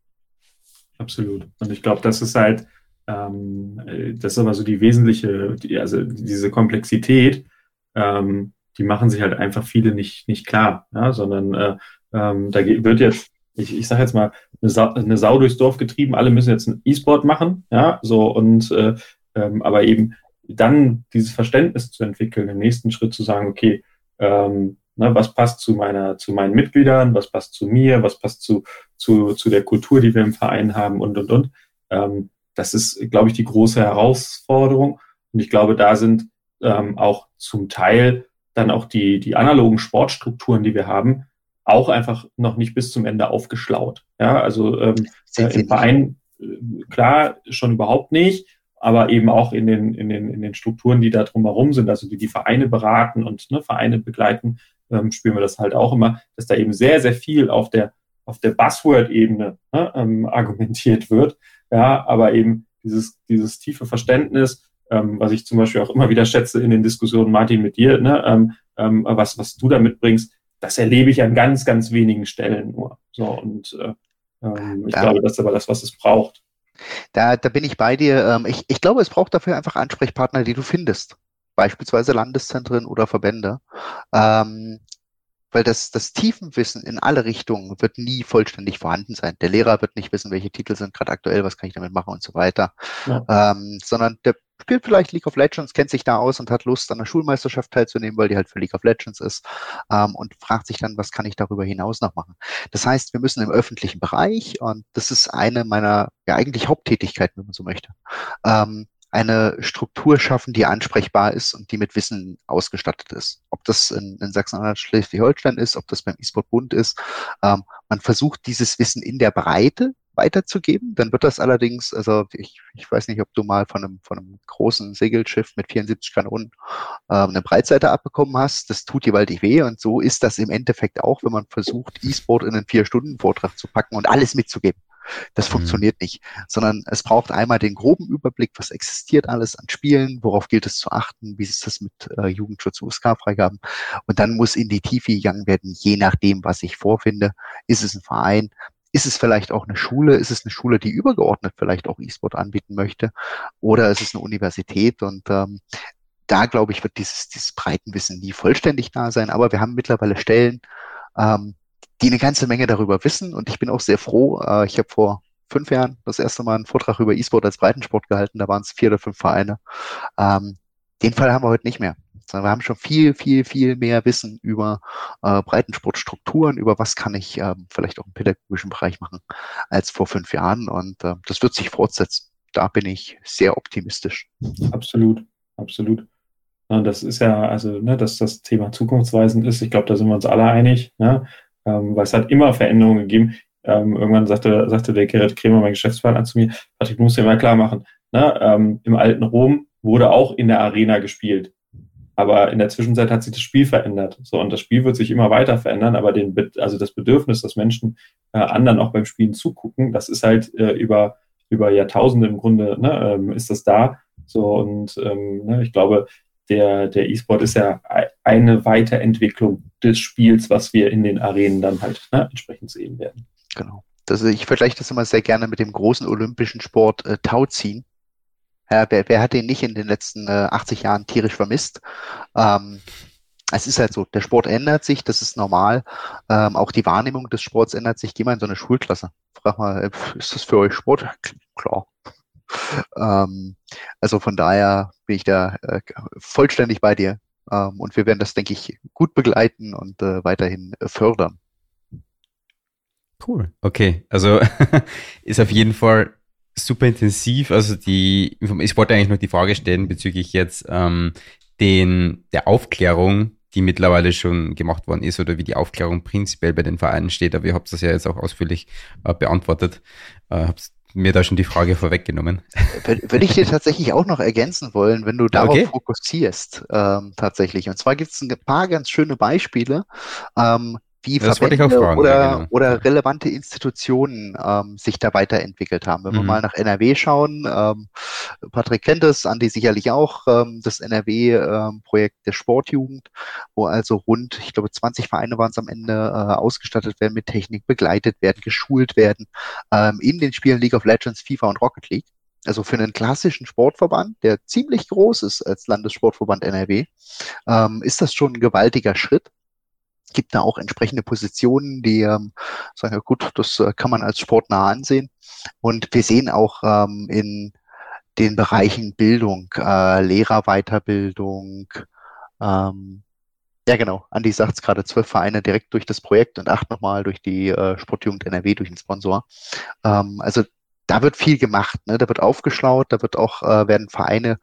Absolut. Und ich glaube, das ist halt, ähm, das ist aber so die wesentliche, die, also diese Komplexität, ähm, die machen sich halt einfach viele nicht, nicht klar, ja, sondern äh, ähm, da wird jetzt ich, ich sage jetzt mal, eine Sau, eine Sau, durchs Dorf getrieben, alle müssen jetzt ein E-Sport machen, ja, so und äh, ähm, aber eben dann dieses Verständnis zu entwickeln, im nächsten Schritt zu sagen, okay, ähm, ne, was passt zu meiner, zu meinen Mitgliedern, was passt zu mir, was passt zu, zu, zu der Kultur, die wir im Verein haben und und und. Ähm, das ist, glaube ich, die große Herausforderung. Und ich glaube, da sind ähm, auch zum Teil dann auch die, die analogen Sportstrukturen, die wir haben, auch einfach noch nicht bis zum Ende aufgeschlaut. Ja, also ähm, äh, im Verein äh, klar schon überhaupt nicht, aber eben auch in den, in den, in den Strukturen, die da drumherum sind, also die die Vereine beraten und ne, Vereine begleiten, ähm, spüren wir das halt auch immer, dass da eben sehr, sehr viel auf der, auf der Buzzword-Ebene ne, ähm, argumentiert wird. Ja, aber eben dieses, dieses tiefe Verständnis, ähm, was ich zum Beispiel auch immer wieder schätze in den Diskussionen, Martin, mit dir, ne, ähm, ähm, was, was du da mitbringst, das erlebe ich an ganz, ganz wenigen Stellen nur. So, und äh, ähm, ich ja. glaube, das ist aber das, was es braucht. Da, da bin ich bei dir. Ähm, ich, ich glaube, es braucht dafür einfach Ansprechpartner, die du findest. Beispielsweise Landeszentren oder Verbände. Ähm, weil das, das Tiefenwissen in alle Richtungen wird nie vollständig vorhanden sein. Der Lehrer wird nicht wissen, welche Titel sind gerade aktuell, was kann ich damit machen und so weiter. Ja. Ähm, sondern der spielt vielleicht League of Legends, kennt sich da aus und hat Lust, an der Schulmeisterschaft teilzunehmen, weil die halt für League of Legends ist ähm, und fragt sich dann, was kann ich darüber hinaus noch machen. Das heißt, wir müssen im öffentlichen Bereich, und das ist eine meiner ja eigentlich Haupttätigkeiten, wenn man so möchte, ähm, eine Struktur schaffen, die ansprechbar ist und die mit Wissen ausgestattet ist. Ob das in, in Sachsen-Anhalt, Schleswig-Holstein ist, ob das beim E-Sport-Bund ist. Ähm, man versucht dieses Wissen in der Breite weiterzugeben. Dann wird das allerdings, also ich, ich weiß nicht, ob du mal von einem, von einem großen Segelschiff mit 74 Kanonen äh, eine Breitseite abbekommen hast. Das tut gewaltig weh und so ist das im Endeffekt auch, wenn man versucht, E-Sport in einen Vier-Stunden-Vortrag zu packen und alles mitzugeben. Das mhm. funktioniert nicht, sondern es braucht einmal den groben Überblick, was existiert alles an Spielen, worauf gilt es zu achten, wie ist das mit äh, Jugendschutz, USK-Freigaben und dann muss in die Tiefe gegangen werden, je nachdem, was ich vorfinde. Ist es ein Verein? Ist es vielleicht auch eine Schule? Ist es eine Schule, die übergeordnet vielleicht auch E-Sport anbieten möchte? Oder ist es eine Universität? Und ähm, da, glaube ich, wird dieses, dieses Breitenwissen nie vollständig da sein. Aber wir haben mittlerweile Stellen, ähm, die eine ganze Menge darüber wissen. Und ich bin auch sehr froh. Äh, ich habe vor fünf Jahren das erste Mal einen Vortrag über E-Sport als Breitensport gehalten. Da waren es vier oder fünf Vereine. Ähm, den Fall haben wir heute nicht mehr. Wir haben schon viel, viel, viel mehr Wissen über äh, Breitensportstrukturen, über was kann ich äh, vielleicht auch im pädagogischen Bereich machen, als vor fünf Jahren. Und äh, das wird sich fortsetzen. Da bin ich sehr optimistisch. Absolut, absolut. Ja, das ist ja, also, ne, dass das Thema zukunftsweisend ist. Ich glaube, da sind wir uns alle einig. Ne? ähm, weil es hat immer Veränderungen gegeben. Ähm, irgendwann sagte, sagte der Gerrit Kremer, mein Geschäftspartner, zu mir, Patrick, du musst dir mal klar machen, ne, ähm, im alten Rom wurde auch in der Arena gespielt. Aber in der Zwischenzeit hat sich das Spiel verändert. So, und das Spiel wird sich immer weiter verändern, aber den, also das Bedürfnis, dass Menschen äh, anderen auch beim Spielen zugucken, das ist halt äh, über, über Jahrtausende im Grunde, ne, ähm, ist das da. So, und ähm, ne, ich glaube, der, der E-Sport ist ja eine Weiterentwicklung des Spiels, was wir in den Arenen dann halt ne, entsprechend sehen werden. Genau. Das, ich vergleiche das immer sehr gerne mit dem großen olympischen Sport äh, Tauziehen. Ja, wer, wer hat den nicht in den letzten äh, 80 Jahren tierisch vermisst? Ähm, es ist halt so, der Sport ändert sich, das ist normal. Ähm, auch die Wahrnehmung des Sports ändert sich. Geh mal in so eine Schulklasse. Frag mal, äh, ist das für euch Sport? Klar. Ähm, also von daher bin ich da äh, vollständig bei dir. Ähm, und wir werden das, denke ich, gut begleiten und äh, weiterhin äh, fördern. Cool. Okay. Also ist auf jeden Fall super intensiv. Also die, ich wollte eigentlich noch die Frage stellen bezüglich jetzt ähm, den, der Aufklärung, die mittlerweile schon gemacht worden ist oder wie die Aufklärung prinzipiell bei den Vereinen steht. Aber ihr habt das ja jetzt auch ausführlich äh, beantwortet. Äh, habt mir da schon die Frage vorweggenommen. Würde ich dir tatsächlich auch noch ergänzen wollen, wenn du darauf okay. fokussierst, ähm, tatsächlich. Und zwar gibt es ein paar ganz schöne Beispiele, ähm, wie das Verbände oder, ja, genau. oder relevante Institutionen ähm, sich da weiterentwickelt haben. Wenn mhm. wir mal nach NRW schauen, ähm, Patrick kennt es, Andi sicherlich auch, ähm, das NRW-Projekt ähm, der Sportjugend, wo also rund, ich glaube, 20 Vereine waren es am Ende, äh, ausgestattet werden mit Technik, begleitet werden, geschult werden ähm, in den Spielen League of Legends, FIFA und Rocket League. Also für einen klassischen Sportverband, der ziemlich groß ist als Landessportverband NRW, ähm, ist das schon ein gewaltiger Schritt gibt da auch entsprechende Positionen, die ähm, sagen, ja gut, das äh, kann man als sportnah ansehen. Und wir sehen auch ähm, in den Bereichen Bildung, äh, Lehrerweiterbildung, ähm, ja genau, Andi sagt es gerade, zwölf Vereine direkt durch das Projekt und acht nochmal durch die äh, Sportjugend NRW, durch den Sponsor. Ähm, also da wird viel gemacht, ne? da wird aufgeschlaut, da wird auch, äh, werden Vereine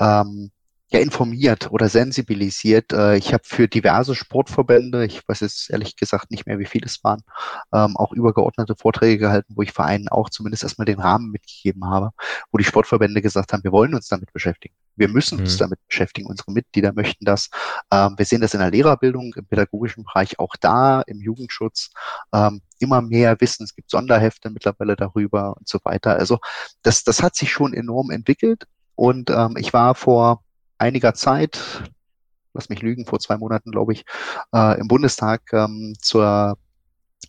ähm, ja informiert oder sensibilisiert. Äh, ich habe für diverse Sportverbände, ich weiß jetzt ehrlich gesagt nicht mehr, wie viele es waren, ähm, auch übergeordnete Vorträge gehalten, wo ich Vereinen auch zumindest erstmal den Rahmen mitgegeben habe, wo die Sportverbände gesagt haben, wir wollen uns damit beschäftigen. Wir müssen mhm. uns damit beschäftigen. Unsere Mitglieder möchten das. Ähm, wir sehen das in der Lehrerbildung, im pädagogischen Bereich, auch da im Jugendschutz. Ähm, immer mehr Wissen. Es gibt Sonderhefte mittlerweile darüber und so weiter. Also das, das hat sich schon enorm entwickelt. Und ich war vor einiger Zeit, lass mich lügen, vor zwei Monaten, glaube ich, äh, im Bundestag ähm, zur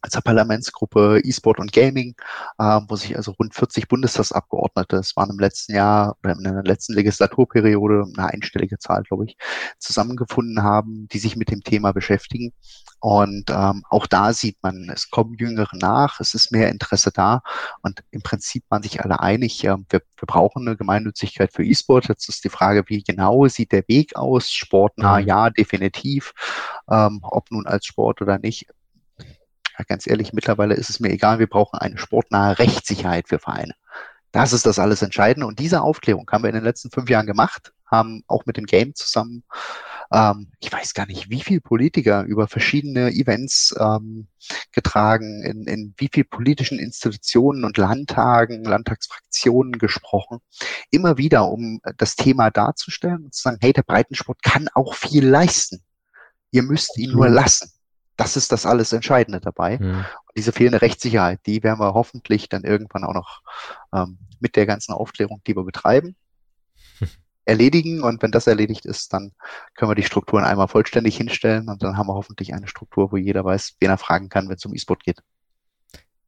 als Parlamentsgruppe E-Sport und Gaming, äh, wo sich also rund 40 Bundestagsabgeordnete, es waren im letzten Jahr oder in der letzten Legislaturperiode eine einstellige Zahl, glaube ich, zusammengefunden haben, die sich mit dem Thema beschäftigen. Und ähm, auch da sieht man, es kommen Jüngere nach, es ist mehr Interesse da und im Prinzip waren sich alle einig, äh, wir, wir brauchen eine Gemeinnützigkeit für E-Sport. Jetzt ist die Frage, wie genau sieht der Weg aus? Sportnah, mhm. ja, definitiv. Ähm, ob nun als Sport oder nicht, ja, ganz ehrlich, mittlerweile ist es mir egal, wir brauchen eine sportnahe Rechtssicherheit für Vereine. Das ist das alles Entscheidende. Und diese Aufklärung haben wir in den letzten fünf Jahren gemacht, haben auch mit dem Game zusammen, ähm, ich weiß gar nicht, wie viel Politiker über verschiedene Events ähm, getragen, in, in wie viel politischen Institutionen und Landtagen, Landtagsfraktionen gesprochen. Immer wieder, um das Thema darzustellen und zu sagen, hey, der Breitensport kann auch viel leisten. Ihr müsst ihn nur lassen das ist das alles Entscheidende dabei. Mhm. Und diese fehlende Rechtssicherheit, die werden wir hoffentlich dann irgendwann auch noch ähm, mit der ganzen Aufklärung, die wir betreiben, erledigen. Und wenn das erledigt ist, dann können wir die Strukturen einmal vollständig hinstellen und dann haben wir hoffentlich eine Struktur, wo jeder weiß, wen er fragen kann, wenn es um E-Sport geht.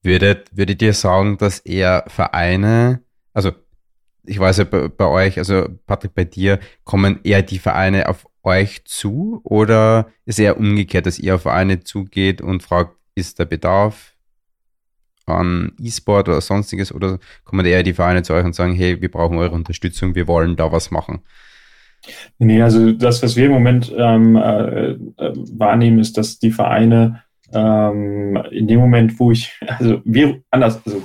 Würdet, würdet ihr sagen, dass eher Vereine, also ich weiß ja bei, bei euch, also Patrick, bei dir, kommen eher die Vereine auf euch zu oder ist eher umgekehrt, dass ihr auf Vereine zugeht und fragt, ist der Bedarf an E-Sport oder sonstiges oder kommen eher die Vereine zu euch und sagen, hey, wir brauchen eure Unterstützung, wir wollen da was machen? Nee, also das, was wir im Moment ähm, äh, äh, wahrnehmen, ist, dass die Vereine ähm, in dem Moment, wo ich, also wir anders, also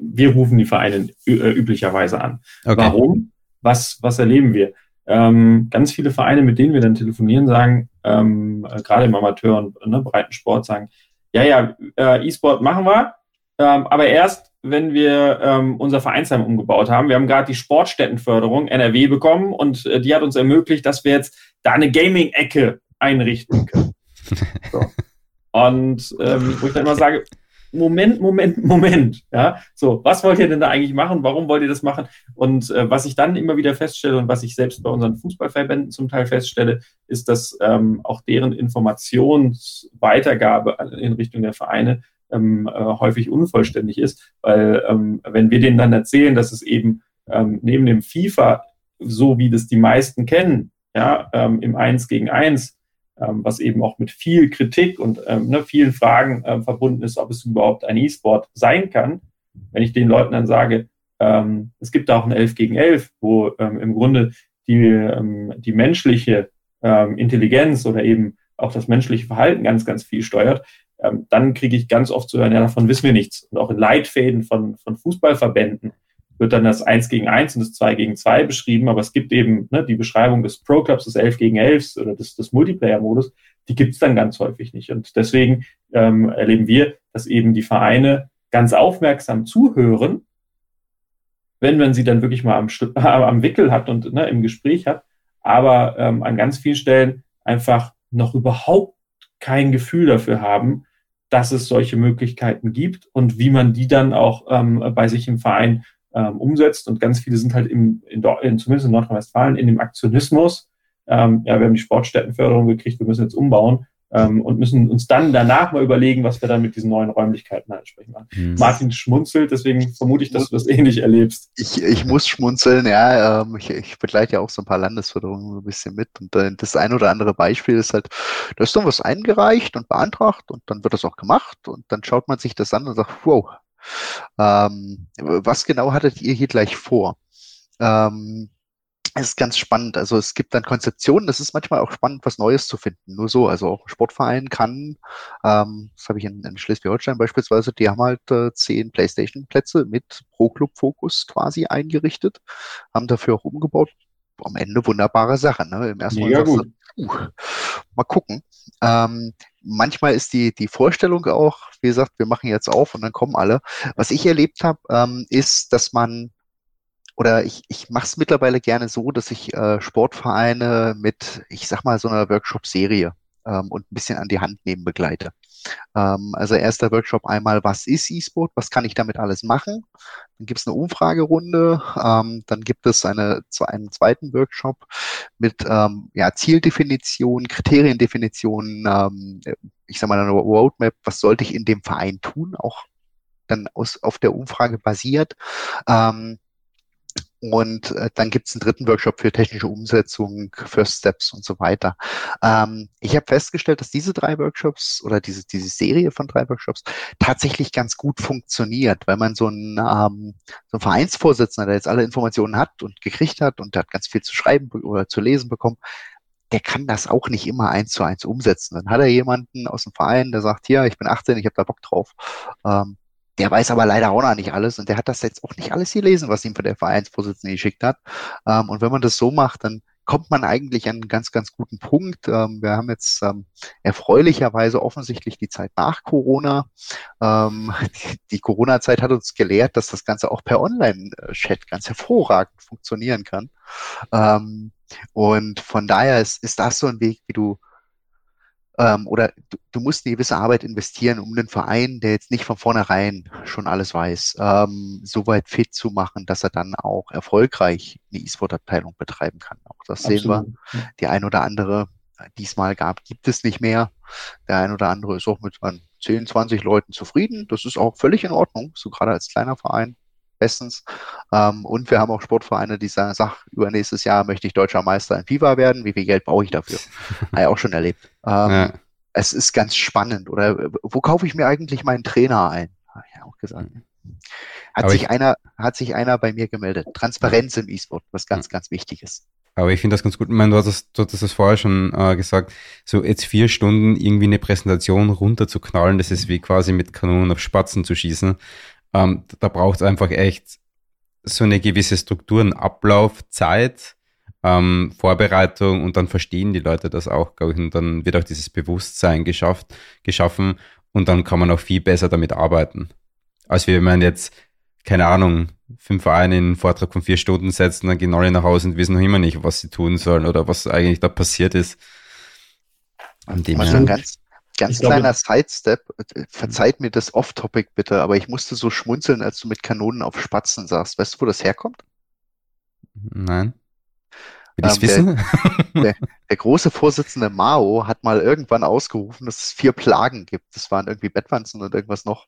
wir rufen die Vereine äh, üblicherweise an. Okay. Warum? Was, was erleben wir? Ähm, ganz viele Vereine, mit denen wir dann telefonieren, sagen, ähm, äh, gerade im Amateur- und ne, breiten Sport, sagen, ja, ja, äh, E-Sport machen wir, ähm, aber erst, wenn wir ähm, unser Vereinsheim umgebaut haben. Wir haben gerade die Sportstättenförderung NRW bekommen und äh, die hat uns ermöglicht, dass wir jetzt da eine Gaming-Ecke einrichten können. So. Und ähm, wo ich dann immer sage, Moment, Moment, Moment. Ja, so, was wollt ihr denn da eigentlich machen? Warum wollt ihr das machen? Und äh, was ich dann immer wieder feststelle und was ich selbst bei unseren Fußballverbänden zum Teil feststelle, ist, dass ähm, auch deren Informationsweitergabe in Richtung der Vereine ähm, äh, häufig unvollständig ist, weil ähm, wenn wir denen dann erzählen, dass es eben ähm, neben dem FIFA, so wie das die meisten kennen, ja, ähm, im Eins gegen Eins ähm, was eben auch mit viel Kritik und ähm, ne, vielen Fragen ähm, verbunden ist, ob es überhaupt ein E-Sport sein kann. Wenn ich den Leuten dann sage, ähm, es gibt auch ein 11 gegen 11, wo ähm, im Grunde die, ähm, die menschliche ähm, Intelligenz oder eben auch das menschliche Verhalten ganz, ganz viel steuert, dann kriege ich ganz oft zu hören, ja, davon wissen wir nichts. Und auch in Leitfäden von, von Fußballverbänden wird dann das 1 gegen 1 und das 2 gegen 2 beschrieben, aber es gibt eben ne, die Beschreibung des Pro Clubs, des 11 gegen 11 oder des, des Multiplayer-Modus, die gibt es dann ganz häufig nicht. Und deswegen ähm, erleben wir, dass eben die Vereine ganz aufmerksam zuhören, wenn man sie dann wirklich mal am, am Wickel hat und ne, im Gespräch hat, aber ähm, an ganz vielen Stellen einfach noch überhaupt kein Gefühl dafür haben, dass es solche Möglichkeiten gibt und wie man die dann auch ähm, bei sich im Verein ähm, umsetzt. Und ganz viele sind halt im, in, in, zumindest in Nordrhein-Westfalen in dem Aktionismus. Ähm, ja, wir haben die Sportstättenförderung gekriegt, wir müssen jetzt umbauen ähm, und müssen uns dann danach mal überlegen, was wir dann mit diesen neuen Räumlichkeiten halt entsprechend machen. Mhm. Martin schmunzelt, deswegen vermute ich, dass du das ähnlich erlebst. Ich, ich muss schmunzeln, ja. Ähm, ich, ich begleite ja auch so ein paar Landesförderungen so ein bisschen mit. Und äh, das ein oder andere Beispiel ist halt, da ist dann was eingereicht und beantragt und dann wird das auch gemacht und dann schaut man sich das an und sagt, wow, ähm, was genau hattet ihr hier gleich vor? Ähm, es ist ganz spannend. Also es gibt dann Konzeptionen, das ist manchmal auch spannend, was Neues zu finden. Nur so, also auch Sportverein kann, ähm, das habe ich in, in Schleswig-Holstein beispielsweise, die haben halt äh, zehn Playstation-Plätze mit Pro-Club-Fokus quasi eingerichtet, haben dafür auch umgebaut. Am Ende wunderbare Sache. Ne? Im ersten Mal gut. Du, uh, mal gucken. Ähm, manchmal ist die, die Vorstellung auch, wie gesagt, wir machen jetzt auf und dann kommen alle. Was ich erlebt habe, ähm, ist, dass man, oder ich, ich mache es mittlerweile gerne so, dass ich äh, Sportvereine mit, ich sag mal, so einer Workshop-Serie ähm, und ein bisschen an die Hand nehmen begleite. Ähm, also erster Workshop einmal, was ist E-Sport, was kann ich damit alles machen? Dann gibt es eine Umfragerunde, ähm, dann gibt es eine, einen zweiten Workshop mit ähm, ja, Zieldefinition, Kriteriendefinition, ähm, ich sage mal eine Roadmap, was sollte ich in dem Verein tun, auch dann aus, auf der Umfrage basiert. Ähm, und äh, dann gibt es einen dritten Workshop für technische Umsetzung, First Steps und so weiter. Ähm, ich habe festgestellt, dass diese drei Workshops oder diese, diese Serie von drei Workshops tatsächlich ganz gut funktioniert, weil man so ein, ähm, so ein Vereinsvorsitzender, der jetzt alle Informationen hat und gekriegt hat und der hat ganz viel zu schreiben oder zu lesen bekommen, der kann das auch nicht immer eins zu eins umsetzen. Dann hat er jemanden aus dem Verein, der sagt, hier, ich bin 18, ich habe da Bock drauf. Ähm, der weiß aber leider auch noch nicht alles und der hat das jetzt auch nicht alles gelesen, was ihm von der Vereinsvorsitzende geschickt hat. Ähm, und wenn man das so macht, dann kommt man eigentlich an einen ganz, ganz guten Punkt. Ähm, wir haben jetzt ähm, erfreulicherweise offensichtlich die Zeit nach Corona. Ähm, die, die Corona-Zeit hat uns gelehrt, dass das Ganze auch per Online-Chat ganz hervorragend funktionieren kann. Ähm, und von daher ist, ist das so ein Weg, wie du ähm, oder du, du, musst eine gewisse Arbeit investieren, um einen Verein, der jetzt nicht von vornherein schon alles weiß, ähm, so weit fit zu machen, dass er dann auch erfolgreich eine E-Sport-Abteilung betreiben kann. Auch das Absolut. sehen wir. Die ein oder andere diesmal gab, gibt es nicht mehr. Der ein oder andere ist auch mit 10, 20 Leuten zufrieden. Das ist auch völlig in Ordnung, so gerade als kleiner Verein bestens. Ähm, und wir haben auch Sportvereine, die sagen, sag, übernächstes Jahr möchte ich deutscher Meister in FIFA werden. Wie viel Geld brauche ich dafür? Habe ich auch schon erlebt. Ähm, ja. Es ist ganz spannend. Oder wo kaufe ich mir eigentlich meinen Trainer ein? Habe ich auch gesagt. Hat Aber sich einer, hat sich einer bei mir gemeldet. Transparenz im E-Sport, was ganz, ganz wichtig ist. Aber ich finde das ganz gut. Ich meine, du hast das, du hast das vorher schon äh, gesagt. So jetzt vier Stunden irgendwie eine Präsentation runterzuknallen, das ist wie quasi mit Kanonen auf Spatzen zu schießen. Ähm, da braucht es einfach echt so eine gewisse Strukturen, Ablauf, Zeit, ähm, Vorbereitung und dann verstehen die Leute das auch, glaube ich, und dann wird auch dieses Bewusstsein geschafft, geschaffen und dann kann man auch viel besser damit arbeiten. Als wenn man jetzt, keine Ahnung, fünf Vereine in einen Vortrag von vier Stunden setzen, dann gehen alle nach Hause und wissen noch immer nicht, was sie tun sollen oder was eigentlich da passiert ist. An dem also ganz, Ganz ich kleiner Sidestep, äh, verzeiht mir das Off-Topic bitte, aber ich musste so schmunzeln, als du mit Kanonen auf Spatzen sagst. Weißt du, wo das herkommt? Nein. Will ähm, wissen? Der, der, der, große Vorsitzende Mao hat mal irgendwann ausgerufen, dass es vier Plagen gibt. Das waren irgendwie Bettwanzen und irgendwas noch.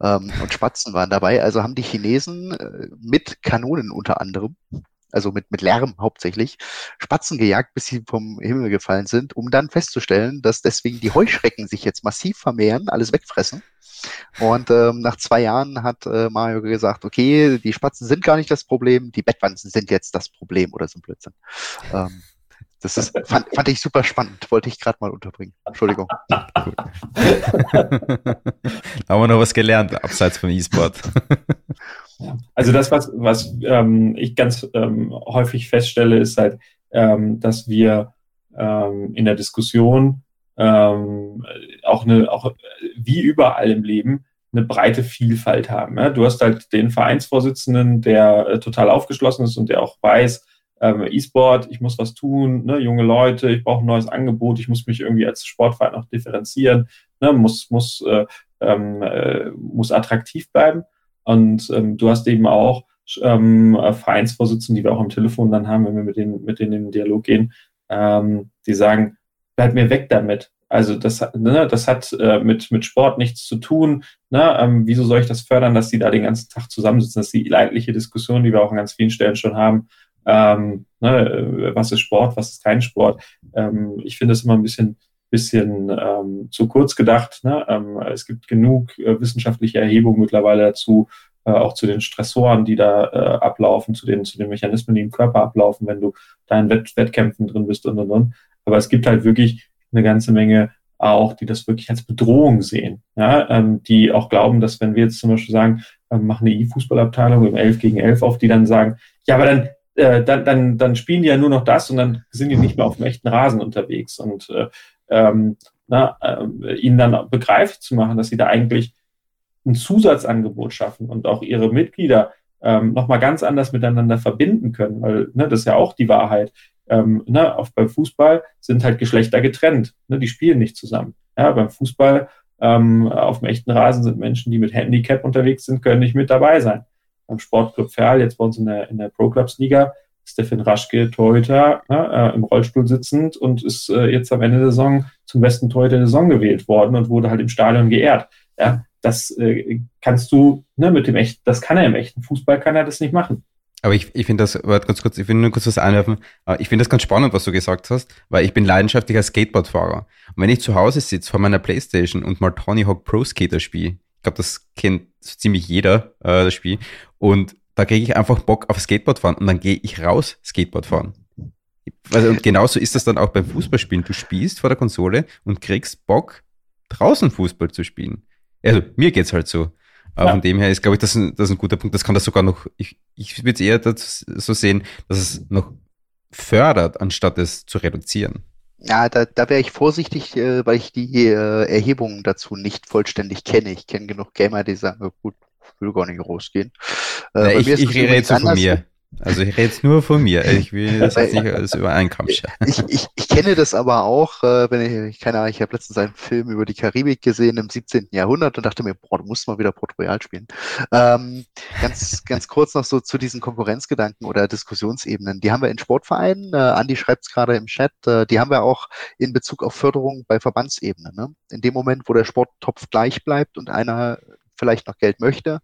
Ähm, und Spatzen waren dabei. Also haben die Chinesen äh, mit Kanonen unter anderem also mit, mit Lärm hauptsächlich, Spatzen gejagt, bis sie vom Himmel gefallen sind, um dann festzustellen, dass deswegen die Heuschrecken sich jetzt massiv vermehren, alles wegfressen. Und ähm, nach zwei Jahren hat äh, Mario gesagt, okay, die Spatzen sind gar nicht das Problem, die Bettwanzen sind jetzt das Problem oder so ein Blödsinn. Ähm, das ist, fand, fand ich super spannend, wollte ich gerade mal unterbringen. Entschuldigung. Haben wir noch was gelernt, abseits vom E-Sport. Also das, was, was ähm, ich ganz ähm, häufig feststelle, ist halt, ähm, dass wir ähm, in der Diskussion ähm, auch eine, auch wie überall im Leben, eine breite Vielfalt haben. Ja? Du hast halt den Vereinsvorsitzenden, der äh, total aufgeschlossen ist und der auch weiß, ähm, E-Sport, ich muss was tun, ne, junge Leute, ich brauche ein neues Angebot, ich muss mich irgendwie als Sportverein noch differenzieren, ne, muss, muss, äh, ähm, äh, muss attraktiv bleiben. Und ähm, du hast eben auch ähm, Vereinsvorsitzende, die wir auch am Telefon dann haben, wenn wir mit denen, mit denen in den Dialog gehen, ähm, die sagen, bleib mir weg damit. Also das, ne, das hat äh, mit, mit Sport nichts zu tun. Ne? Ähm, wieso soll ich das fördern, dass die da den ganzen Tag zusammensitzen? Das ist die leidliche Diskussion, die wir auch an ganz vielen Stellen schon haben ähm, ne, was ist Sport, was ist kein Sport. Ähm, ich finde es immer ein bisschen, bisschen ähm, zu kurz gedacht. Ne? Ähm, es gibt genug äh, wissenschaftliche Erhebungen mittlerweile dazu, äh, auch zu den Stressoren, die da äh, ablaufen, zu den, zu den Mechanismen, die im Körper ablaufen, wenn du da in Wett Wettkämpfen drin bist und und und. Aber es gibt halt wirklich eine ganze Menge auch, die das wirklich als Bedrohung sehen, ja, ähm, die auch glauben, dass wenn wir jetzt zum Beispiel sagen, äh, machen eine E-Fußballabteilung im 11 gegen 11 auf, die dann sagen, ja, aber dann äh, dann, dann, dann spielen die ja nur noch das und dann sind die nicht mehr auf dem echten Rasen unterwegs. Und äh, ähm, na, äh, ihnen dann begreiflich zu machen, dass sie da eigentlich ein Zusatzangebot schaffen und auch ihre Mitglieder ähm, nochmal ganz anders miteinander verbinden können, weil ne, das ist ja auch die Wahrheit. Ähm, ne, auf, beim Fußball sind halt Geschlechter getrennt, ne, die spielen nicht zusammen. Ja, beim Fußball ähm, auf dem echten Rasen sind Menschen, die mit Handicap unterwegs sind, können nicht mit dabei sein. Beim Sportclub Ferl, jetzt bei uns in der, in der Pro Clubs Liga, Stefan Raschke, Torhüter, ne, äh, im Rollstuhl sitzend und ist äh, jetzt am Ende der Saison zum besten Torhüter der Saison gewählt worden und wurde halt im Stadion geehrt. Ja, das äh, kannst du ne, mit dem echten, das kann er im echten Fußball, kann er das nicht machen. Aber ich, ich finde das, warte ganz kurz, ich will nur kurz was einwerfen. Ich finde das ganz spannend, was du gesagt hast, weil ich bin leidenschaftlicher Skateboardfahrer. Und wenn ich zu Hause sitze vor meiner Playstation und mal Tony Hawk Pro Skater spiele, ich glaube, das kennt so ziemlich jeder, äh, das Spiel, und da kriege ich einfach Bock auf Skateboard fahren und dann gehe ich raus Skateboard fahren. Also, und genauso ist das dann auch beim Fußballspielen. Du spielst vor der Konsole und kriegst Bock, draußen Fußball zu spielen. Also, mir geht's halt so. Ja. Von dem her ist, glaube ich, das ein, das ist ein guter Punkt. Das kann das sogar noch, ich, ich würde es eher so sehen, dass es noch fördert, anstatt es zu reduzieren. Ja, da, da wäre ich vorsichtig, äh, weil ich die äh, Erhebungen dazu nicht vollständig kenne. Ich kenne genug Gamer, die sagen, gut, ich will gar nicht rausgehen. Äh, ich ich rede jetzt von mir. Also ich rede jetzt nur von mir. Ich will das jetzt nicht alles über einen Kamm scheren. Ich, ich, ich kenne das aber auch, äh, wenn ich, ich keine Ahnung, ich habe letztens einen Film über die Karibik gesehen im 17. Jahrhundert und dachte mir, boah, du musst mal wieder Port Royal spielen. Ähm, ganz, ganz kurz noch so zu diesen Konkurrenzgedanken oder Diskussionsebenen. Die haben wir in Sportvereinen, äh, Andi schreibt es gerade im Chat, äh, die haben wir auch in Bezug auf Förderung bei Verbandsebene. Ne? In dem Moment, wo der Sporttopf gleich bleibt und einer vielleicht noch Geld möchte,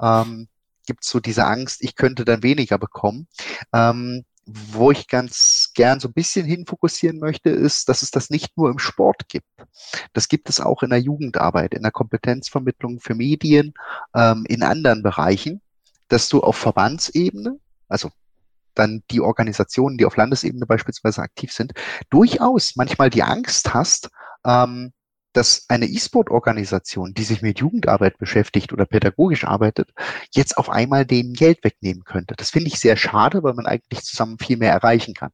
ähm, gibt so diese Angst, ich könnte dann weniger bekommen. Ähm, wo ich ganz gern so ein bisschen hinfokussieren möchte, ist, dass es das nicht nur im Sport gibt. Das gibt es auch in der Jugendarbeit, in der Kompetenzvermittlung für Medien, ähm, in anderen Bereichen, dass du auf Verbandsebene, also dann die Organisationen, die auf Landesebene beispielsweise aktiv sind, durchaus manchmal die Angst hast, ähm, dass eine E-Sport-Organisation, die sich mit Jugendarbeit beschäftigt oder pädagogisch arbeitet, jetzt auf einmal den Geld wegnehmen könnte. Das finde ich sehr schade, weil man eigentlich zusammen viel mehr erreichen kann.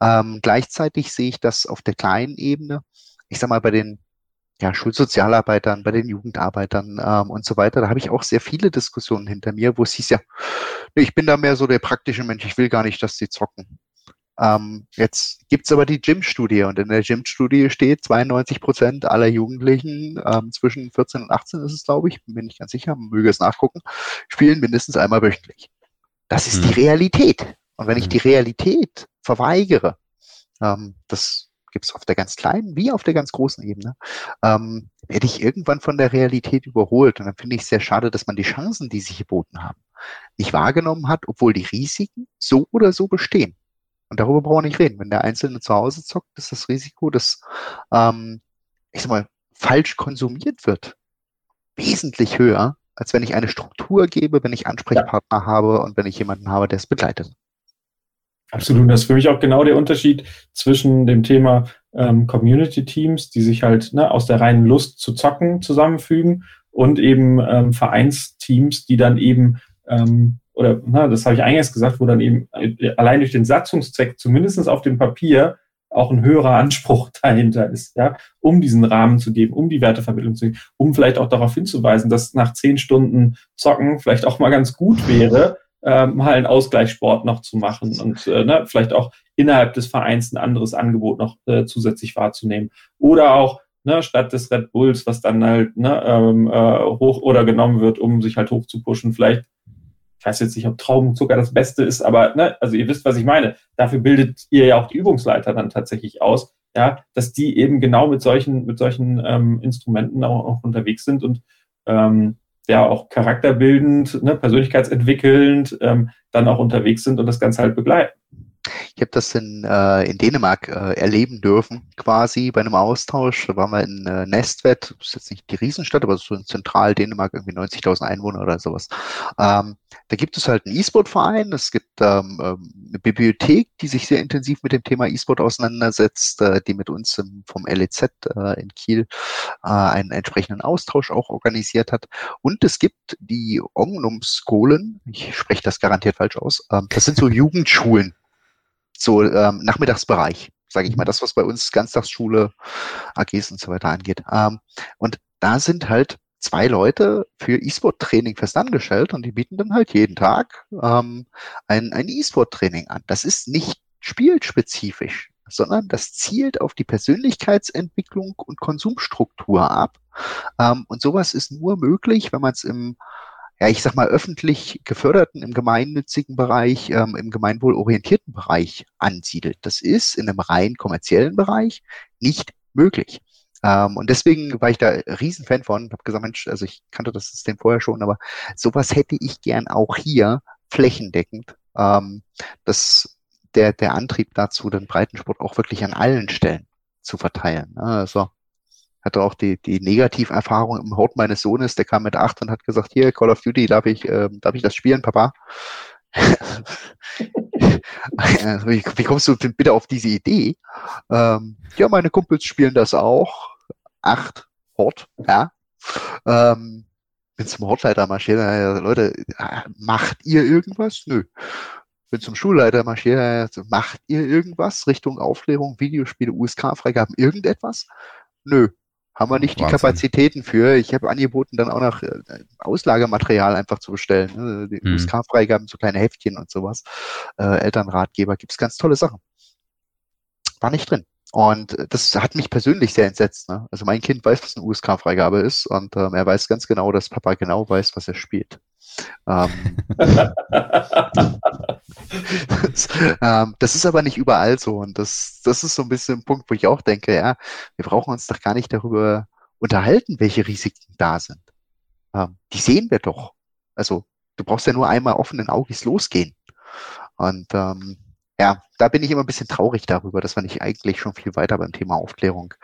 Ähm, gleichzeitig sehe ich das auf der kleinen Ebene, ich sag mal bei den ja, Schulsozialarbeitern, bei den Jugendarbeitern ähm, und so weiter. Da habe ich auch sehr viele Diskussionen hinter mir, wo es hieß ja, ich bin da mehr so der praktische Mensch, ich will gar nicht, dass sie zocken. Ähm, jetzt gibt's aber die Gym-Studie und in der Gym-Studie steht, 92 Prozent aller Jugendlichen ähm, zwischen 14 und 18 ist es, glaube ich, bin ich ganz sicher, möge es nachgucken, spielen mindestens einmal wöchentlich. Das ist mhm. die Realität. Und wenn ich mhm. die Realität verweigere, ähm, das gibt's auf der ganz kleinen wie auf der ganz großen Ebene, ähm, werde ich irgendwann von der Realität überholt. Und dann finde ich es sehr schade, dass man die Chancen, die sich geboten haben, nicht wahrgenommen hat, obwohl die Risiken so oder so bestehen. Und darüber brauchen wir nicht reden. Wenn der Einzelne zu Hause zockt, ist das Risiko, dass, ähm, ich sag mal, falsch konsumiert wird, wesentlich höher, als wenn ich eine Struktur gebe, wenn ich Ansprechpartner ja. habe und wenn ich jemanden habe, der es begleitet. Absolut. Das ist für mich auch genau der Unterschied zwischen dem Thema ähm, Community Teams, die sich halt ne, aus der reinen Lust zu zocken zusammenfügen und eben ähm, Vereinsteams, die dann eben ähm, oder na, das habe ich eingangs gesagt, wo dann eben äh, allein durch den Satzungszweck, zumindest auf dem Papier, auch ein höherer Anspruch dahinter ist, ja, um diesen Rahmen zu geben, um die Wertevermittlung zu geben, um vielleicht auch darauf hinzuweisen, dass nach zehn Stunden Zocken vielleicht auch mal ganz gut wäre, äh, mal einen Ausgleichssport noch zu machen und äh, ne, vielleicht auch innerhalb des Vereins ein anderes Angebot noch äh, zusätzlich wahrzunehmen. Oder auch ne, statt des Red Bulls, was dann halt ne, ähm, äh, hoch oder genommen wird, um sich halt hoch zu pushen, vielleicht ich weiß jetzt nicht, ob Traubenzucker das Beste ist, aber ne, also ihr wisst, was ich meine. Dafür bildet ihr ja auch die Übungsleiter dann tatsächlich aus, ja, dass die eben genau mit solchen, mit solchen ähm, Instrumenten auch, auch unterwegs sind und ähm, ja auch charakterbildend, ne, persönlichkeitsentwickelnd ähm, dann auch unterwegs sind und das Ganze halt begleiten. Ich habe das in, äh, in Dänemark äh, erleben dürfen, quasi bei einem Austausch. Da waren wir in äh, Nestvet, das ist jetzt nicht die Riesenstadt, aber so in Zentral Dänemark, irgendwie 90.000 Einwohner oder sowas. Ähm, da gibt es halt einen E-Sport-Verein, es gibt ähm, ähm, eine Bibliothek, die sich sehr intensiv mit dem Thema E-Sport auseinandersetzt, äh, die mit uns im, vom LEZ äh, in Kiel äh, einen entsprechenden Austausch auch organisiert hat. Und es gibt die Omnum-Skolen, ich spreche das garantiert falsch aus, ähm, das sind so Jugendschulen so ähm, Nachmittagsbereich, sage ich mal, das, was bei uns Ganztagsschule, AGs und so weiter angeht. Ähm, und da sind halt zwei Leute für E-Sport-Training fest angestellt und die bieten dann halt jeden Tag ähm, ein, ein E-Sport-Training an. Das ist nicht spielspezifisch, sondern das zielt auf die Persönlichkeitsentwicklung und Konsumstruktur ab Ähm, und sowas ist nur möglich, wenn man es im ja, ich sag mal, öffentlich geförderten, im gemeinnützigen Bereich, ähm, im gemeinwohlorientierten Bereich ansiedelt. Das ist in einem rein kommerziellen Bereich nicht möglich. Ähm, und deswegen war ich da Riesenfan von, habe gesagt, Mensch, also ich kannte das System vorher schon, aber sowas hätte ich gern auch hier flächendeckend, ähm, dass der, der Antrieb dazu, den Breitensport auch wirklich an allen Stellen zu verteilen. Ne? Also hatte auch die, die Negativerfahrung im Hort meines Sohnes, der kam mit acht und hat gesagt, hier, Call of Duty, darf ich, äh, darf ich das spielen, Papa? wie, wie, kommst du denn bitte auf diese Idee? Ähm, ja, meine Kumpels spielen das auch. Acht, Hort, ja. Ähm, bin zum Hortleiter marschiert, äh, Leute, macht ihr irgendwas? Nö. Bin zum Schulleiter marschiert, macht ihr irgendwas Richtung Aufklärung, Videospiele, USK-Freigaben, irgendetwas? Nö. Haben wir nicht Wahnsinn. die Kapazitäten für. Ich habe angeboten, dann auch noch äh, Auslagematerial einfach zu bestellen. Ne? Die hm. USK-Freigaben, so kleine Heftchen und sowas. Äh, Elternratgeber, gibt's ganz tolle Sachen. War nicht drin. Und das hat mich persönlich sehr entsetzt. Ne? Also mein Kind weiß, was eine USK-Freigabe ist und ähm, er weiß ganz genau, dass Papa genau weiß, was er spielt. Ähm, das, ähm, das, ist aber nicht überall so und das, das ist so ein bisschen ein Punkt, wo ich auch denke, ja, wir brauchen uns doch gar nicht darüber unterhalten, welche Risiken da sind. Ähm, die sehen wir doch. Also du brauchst ja nur einmal offenen Auges losgehen. Und ähm, ja, da bin ich immer ein bisschen traurig darüber, dass wir nicht eigentlich schon viel weiter beim Thema Aufklärung,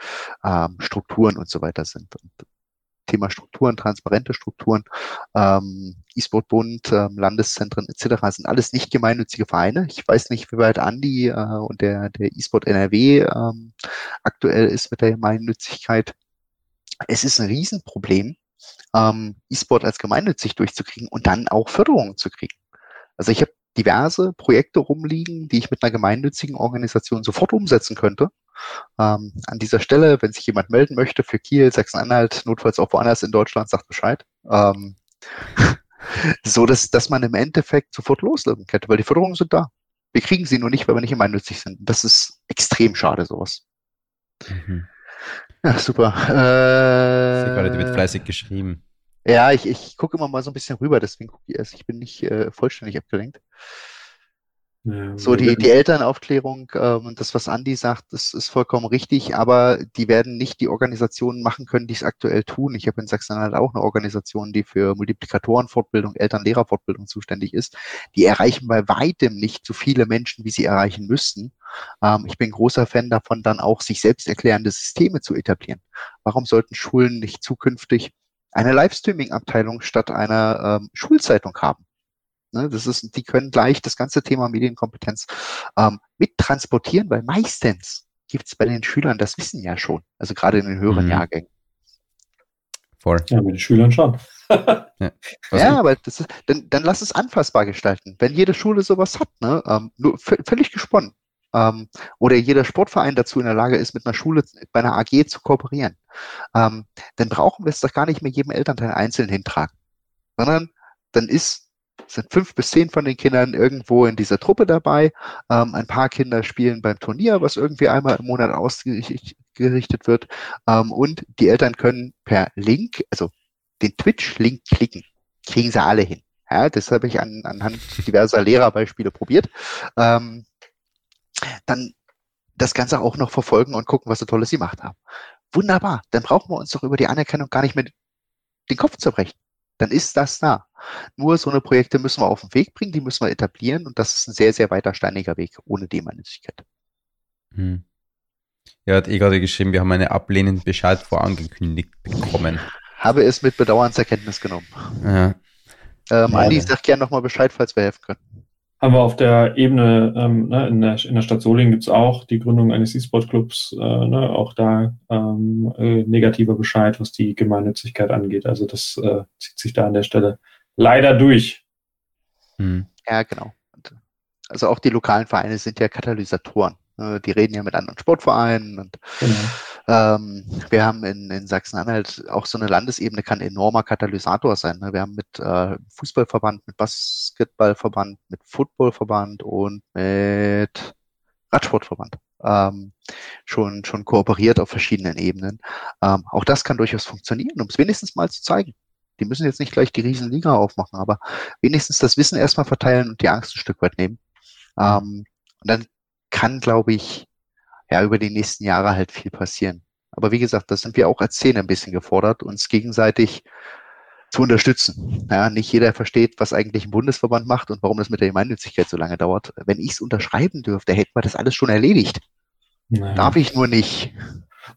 ähm, Strukturen und so weiter sind. Und Thema Strukturen, transparente Strukturen, ähm, E-Sport-Bund, ähm, Landeszentren etc. sind alles nicht gemeinnützige Vereine. Ich weiß nicht, wie weit Andi äh, und der, der E-Sport NRW ähm, aktuell ist mit der Gemeinnützigkeit. Es ist ein Riesenproblem, ähm, E-Sport als gemeinnützig durchzukriegen und dann auch Förderungen zu kriegen. Also ich habe diverse Projekte rumliegen, die ich mit einer gemeinnützigen Organisation sofort umsetzen könnte. Ähm, an dieser Stelle, wenn sich jemand melden möchte für Kiel, Sachsen-Anhalt, notfalls auch woanders in Deutschland, sagt Bescheid. Ähm, so, dass, dass man im Endeffekt sofort loslegen könnte, weil die Förderungen sind da. Wir kriegen sie nur nicht, weil wir nicht gemeinnützig sind. Das ist extrem schade, sowas. Mhm. Ja, super. Äh, Sie gerade, wird fleißig geschrieben. Ja, ich, ich gucke immer mal so ein bisschen rüber, deswegen gucke ich erst. Ich bin nicht äh, vollständig abgelenkt. Ja, so, die, die Elternaufklärung ähm, und das, was Andi sagt, das ist vollkommen richtig, aber die werden nicht die Organisationen machen können, die es aktuell tun. Ich habe in Sachsen-Anhalt auch eine Organisation, die für Multiplikatorenfortbildung, Eltern-Lehrer-Fortbildung zuständig ist. Die erreichen bei weitem nicht so viele Menschen, wie sie erreichen müssten. Ähm, ich bin großer Fan davon, dann auch sich selbst erklärende Systeme zu etablieren. Warum sollten Schulen nicht zukünftig eine Livestreaming-Abteilung statt einer ähm, Schulzeitung haben. Ne, das ist, die können gleich das ganze Thema Medienkompetenz ähm, mittransportieren, weil meistens gibt es bei den Schülern das Wissen ja schon, also gerade in den höheren mhm. Jahrgängen. Voll. Ja, mit den Schülern schon. ja, ja aber das ist, dann, dann lass es anfassbar gestalten. Wenn jede Schule sowas hat, ne, ähm, nur völlig gesponnen ähm, oder jeder Sportverein dazu in der Lage ist, mit einer Schule, bei einer AG zu kooperieren, ähm, dann brauchen wir es doch gar nicht mehr jedem Elternteil einzeln hintragen, sondern dann ist sind fünf bis zehn von den Kindern irgendwo in dieser Truppe dabei. Ähm, ein paar Kinder spielen beim Turnier, was irgendwie einmal im Monat ausgerichtet wird. Ähm, und die Eltern können per Link, also den Twitch-Link klicken. Kriegen sie alle hin. Ja, das habe ich an, anhand diverser Lehrerbeispiele probiert. Ähm, dann das Ganze auch noch verfolgen und gucken, was so Tolles sie gemacht haben. Wunderbar. Dann brauchen wir uns doch über die Anerkennung gar nicht mehr den Kopf zu brechen. Dann ist das da. Nur so eine Projekte müssen wir auf den Weg bringen, die müssen wir etablieren und das ist ein sehr, sehr weiter steiniger Weg ohne Demannigkeit. Hm. Er hat eh gerade geschrieben, wir haben einen ablehnenden Bescheid vorangekündigt bekommen. Habe es mit Bedauern zur Kenntnis genommen. Ja. Ähm, Andi, sag gerne nochmal Bescheid, falls wir helfen können haben wir auf der Ebene, ähm, ne, in, der, in der Stadt Solingen gibt es auch die Gründung eines E-Sport-Clubs, äh, ne, auch da ähm, äh, negativer Bescheid, was die Gemeinnützigkeit angeht. Also das äh, zieht sich da an der Stelle leider durch. Hm. Ja, genau. Also auch die lokalen Vereine sind ja Katalysatoren. Ne, die reden ja mit anderen Sportvereinen und genau. Ähm, wir haben in, in Sachsen-Anhalt auch so eine Landesebene kann enormer Katalysator sein. Ne? Wir haben mit äh, Fußballverband, mit Basketballverband, mit Footballverband und mit Radsportverband ähm, schon, schon kooperiert auf verschiedenen Ebenen. Ähm, auch das kann durchaus funktionieren, um es wenigstens mal zu zeigen. Die müssen jetzt nicht gleich die Riesenliga aufmachen, aber wenigstens das Wissen erstmal verteilen und die Angst ein Stück weit nehmen. Ähm, und dann kann, glaube ich, ja, über die nächsten Jahre halt viel passieren. Aber wie gesagt, da sind wir auch als Szene ein bisschen gefordert, uns gegenseitig zu unterstützen. Ja, nicht jeder versteht, was eigentlich ein Bundesverband macht und warum das mit der Gemeinnützigkeit so lange dauert. Wenn ich es unterschreiben dürfte, hätten wir das alles schon erledigt. Naja. Darf ich nur nicht.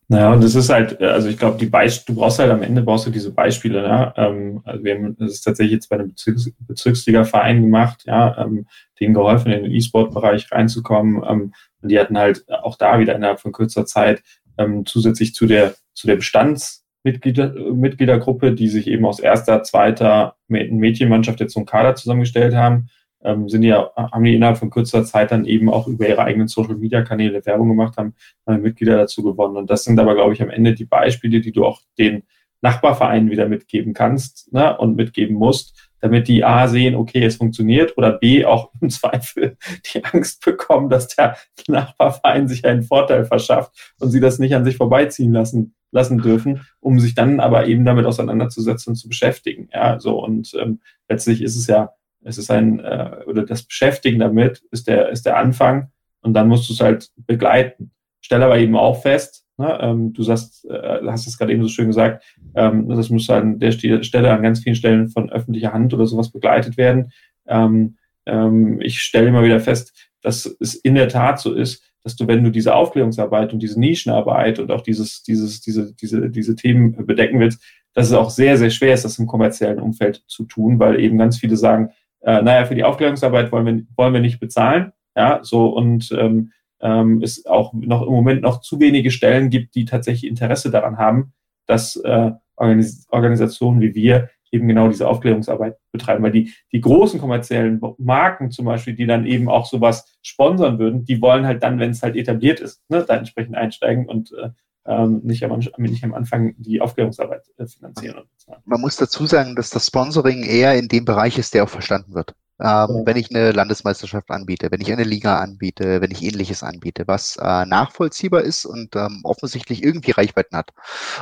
Naja, und das ist halt, also ich glaube, die Beispiele, du brauchst halt am Ende brauchst du diese Beispiele, ne? Ähm, also wir haben das ist tatsächlich jetzt bei einem Bezirks Bezirksliga-Verein gemacht, ja, ähm, denen geholfen, in den E-Sport-Bereich reinzukommen. Ähm, und die hatten halt auch da wieder innerhalb von kürzer Zeit ähm, zusätzlich zu der, zu der Bestandsmitgliedergruppe, die sich eben aus erster, zweiter Mädchenmannschaft jetzt zum Kader zusammengestellt haben, ähm, sind ja, haben die innerhalb von kürzer Zeit dann eben auch über ihre eigenen Social Media Kanäle Werbung gemacht, haben äh, Mitglieder dazu gewonnen. Und das sind aber, glaube ich, am Ende die Beispiele, die du auch den Nachbarvereinen wieder mitgeben kannst ne, und mitgeben musst, damit die A sehen, okay, es funktioniert oder B auch im Zweifel die Angst bekommen, dass der Nachbarverein sich einen Vorteil verschafft und sie das nicht an sich vorbeiziehen lassen, lassen dürfen, um sich dann aber eben damit auseinanderzusetzen und zu beschäftigen. Ja, so und ähm, letztlich ist es ja, es ist ein, äh, oder das Beschäftigen damit ist der, ist der Anfang und dann musst du es halt begleiten. Stell aber eben auch fest, Ne? Ähm, du sagst, äh, hast es gerade eben so schön gesagt, ähm, das muss an der Stelle an ganz vielen Stellen von öffentlicher Hand oder sowas begleitet werden. Ähm, ähm, ich stelle immer wieder fest, dass es in der Tat so ist, dass du, wenn du diese Aufklärungsarbeit und diese Nischenarbeit und auch dieses, dieses, diese, diese, diese Themen bedecken willst, dass es auch sehr, sehr schwer ist, das im kommerziellen Umfeld zu tun, weil eben ganz viele sagen, äh, naja, für die Aufklärungsarbeit wollen wir, wollen wir nicht bezahlen. Ja, so und ähm, ähm, es auch noch im Moment noch zu wenige Stellen gibt, die tatsächlich Interesse daran haben, dass äh, Organis Organisationen wie wir eben genau diese Aufklärungsarbeit betreiben. Weil die, die großen kommerziellen Marken zum Beispiel, die dann eben auch sowas sponsern würden, die wollen halt dann, wenn es halt etabliert ist, ne, da entsprechend einsteigen und äh, ähm, nicht, am, nicht am Anfang die Aufklärungsarbeit äh, finanzieren. Man muss dazu sagen, dass das Sponsoring eher in dem Bereich ist, der auch verstanden wird. Ähm, wenn ich eine Landesmeisterschaft anbiete, wenn ich eine Liga anbiete, wenn ich ähnliches anbiete, was äh, nachvollziehbar ist und ähm, offensichtlich irgendwie Reichweiten hat,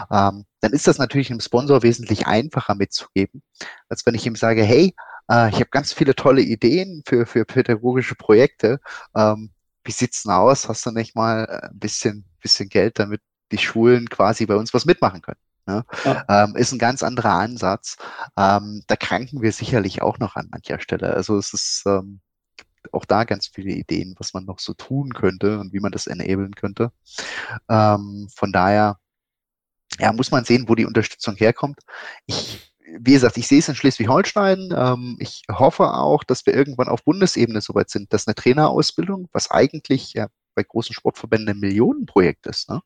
ähm, dann ist das natürlich einem Sponsor wesentlich einfacher mitzugeben, als wenn ich ihm sage, hey, äh, ich habe ganz viele tolle Ideen für, für pädagogische Projekte. Ähm, wie sieht's denn aus? Hast du nicht mal äh, ein bisschen, bisschen Geld, damit die Schulen quasi bei uns was mitmachen können? Ne? Ja. Ähm, ist ein ganz anderer Ansatz. Ähm, da kranken wir sicherlich auch noch an mancher Stelle. Also es ist ähm, auch da ganz viele Ideen, was man noch so tun könnte und wie man das enablen könnte. Ähm, von daher ja, muss man sehen, wo die Unterstützung herkommt. Ich, wie gesagt, ich sehe es in Schleswig-Holstein. Ähm, ich hoffe auch, dass wir irgendwann auf Bundesebene soweit sind, dass eine Trainerausbildung, was eigentlich ja bei großen Sportverbänden ein Millionenprojekt ist, ne?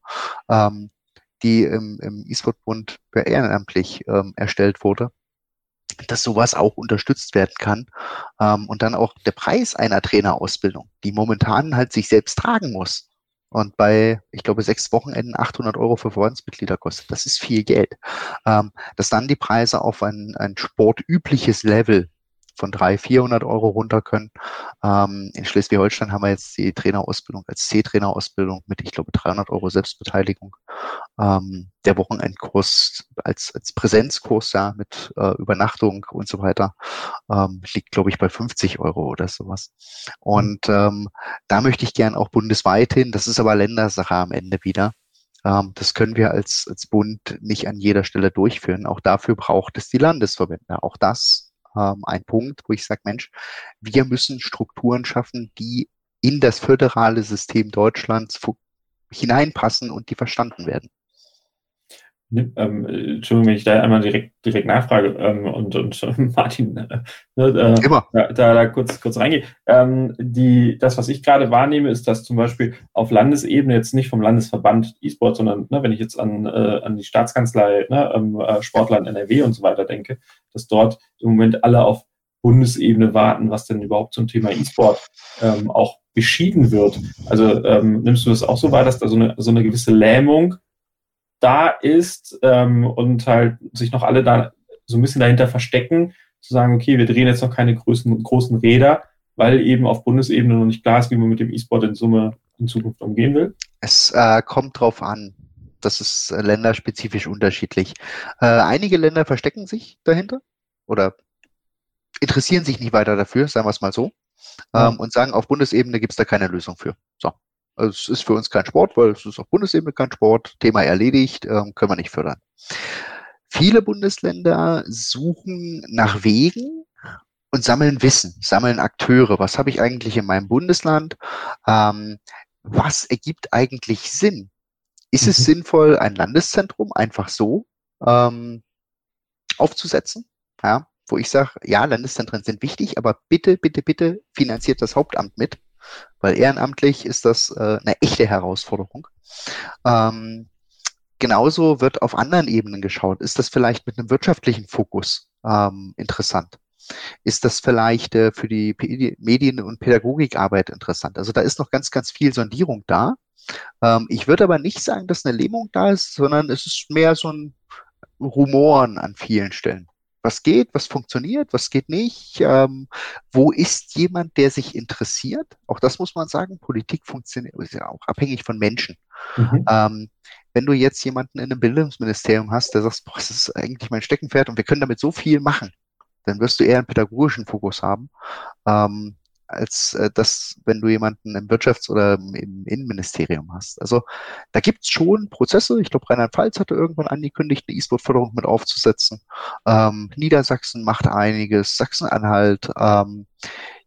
ähm, die im, im E-Sport-Bund ehrenamtlich ähm, erstellt wurde, dass sowas auch unterstützt werden kann. Ähm, und dann auch der Preis einer Trainerausbildung, die momentan halt sich selbst tragen muss. Und bei, ich glaube, sechs Wochenenden 800 Euro für Verbandsmitglieder kostet. Das ist viel Geld. Ähm, dass dann die Preise auf ein, ein sportübliches Level von 300, 400 Euro runter können. Ähm, in Schleswig-Holstein haben wir jetzt die Trainerausbildung als C-Trainerausbildung mit, ich glaube, 300 Euro Selbstbeteiligung. Ähm, der Wochenendkurs als, als Präsenzkurs, ja, mit äh, Übernachtung und so weiter, ähm, liegt, glaube ich, bei 50 Euro oder sowas. Und ähm, da möchte ich gern auch bundesweit hin. Das ist aber Ländersache am Ende wieder. Ähm, das können wir als, als Bund nicht an jeder Stelle durchführen. Auch dafür braucht es die Landesverbände. Auch das ähm, ein Punkt, wo ich sage, Mensch, wir müssen Strukturen schaffen, die in das föderale System Deutschlands hineinpassen und die verstanden werden. Ähm, Entschuldigung, wenn ich da einmal direkt, direkt nachfrage ähm, und, und Martin äh, ne, äh, Immer. Da, da, kurz, kurz reingehe. Ähm, die, das, was ich gerade wahrnehme, ist, dass zum Beispiel auf Landesebene jetzt nicht vom Landesverband E-Sport, sondern ne, wenn ich jetzt an, äh, an die Staatskanzlei, ne, ähm, äh, Sportland NRW und so weiter denke, dass dort im Moment alle auf Bundesebene warten, was denn überhaupt zum Thema E-Sport ähm, auch beschieden wird. Also ähm, nimmst du das auch so wahr, dass da so eine, so eine gewisse Lähmung da ist ähm, und halt sich noch alle da so ein bisschen dahinter verstecken, zu sagen, okay, wir drehen jetzt noch keine großen, großen Räder, weil eben auf Bundesebene noch nicht klar ist, wie man mit dem E-Sport in Summe in Zukunft umgehen will? Es äh, kommt drauf an. Das ist äh, länderspezifisch unterschiedlich. Äh, einige Länder verstecken sich dahinter oder interessieren sich nicht weiter dafür, sagen wir es mal so, ja. ähm, und sagen, auf Bundesebene gibt es da keine Lösung für. So. Also es ist für uns kein Sport, weil es ist auf Bundesebene kein Sport. Thema erledigt, ähm, können wir nicht fördern. Viele Bundesländer suchen nach Wegen und sammeln Wissen, sammeln Akteure. Was habe ich eigentlich in meinem Bundesland? Ähm, was ergibt eigentlich Sinn? Ist mhm. es sinnvoll, ein Landeszentrum einfach so ähm, aufzusetzen? Ja, wo ich sage, ja, Landeszentren sind wichtig, aber bitte, bitte, bitte finanziert das Hauptamt mit, weil ehrenamtlich ist das äh, eine echte Herausforderung. Ähm, genauso wird auf anderen Ebenen geschaut. Ist das vielleicht mit einem wirtschaftlichen Fokus ähm, interessant? Ist das vielleicht äh, für die Medien- und Pädagogikarbeit interessant? Also da ist noch ganz, ganz viel Sondierung da. Ähm, ich würde aber nicht sagen, dass eine Lähmung da ist, sondern es ist mehr so ein Rumoren an vielen Stellen was geht, was funktioniert, was geht nicht, ähm, wo ist jemand, der sich interessiert? Auch das muss man sagen, Politik funktioniert, ist ja auch abhängig von Menschen. Mhm. Ähm, wenn du jetzt jemanden in einem Bildungsministerium hast, der sagt, boah, das ist eigentlich mein Steckenpferd und wir können damit so viel machen, dann wirst du eher einen pädagogischen Fokus haben. Ähm, als äh, das, wenn du jemanden im Wirtschafts- oder im Innenministerium hast. Also da gibt's schon Prozesse. Ich glaube, Rheinland-Pfalz hatte irgendwann angekündigt, eine E-Sport-Förderung mit aufzusetzen. Ähm, Niedersachsen macht einiges, Sachsen-Anhalt. Ähm,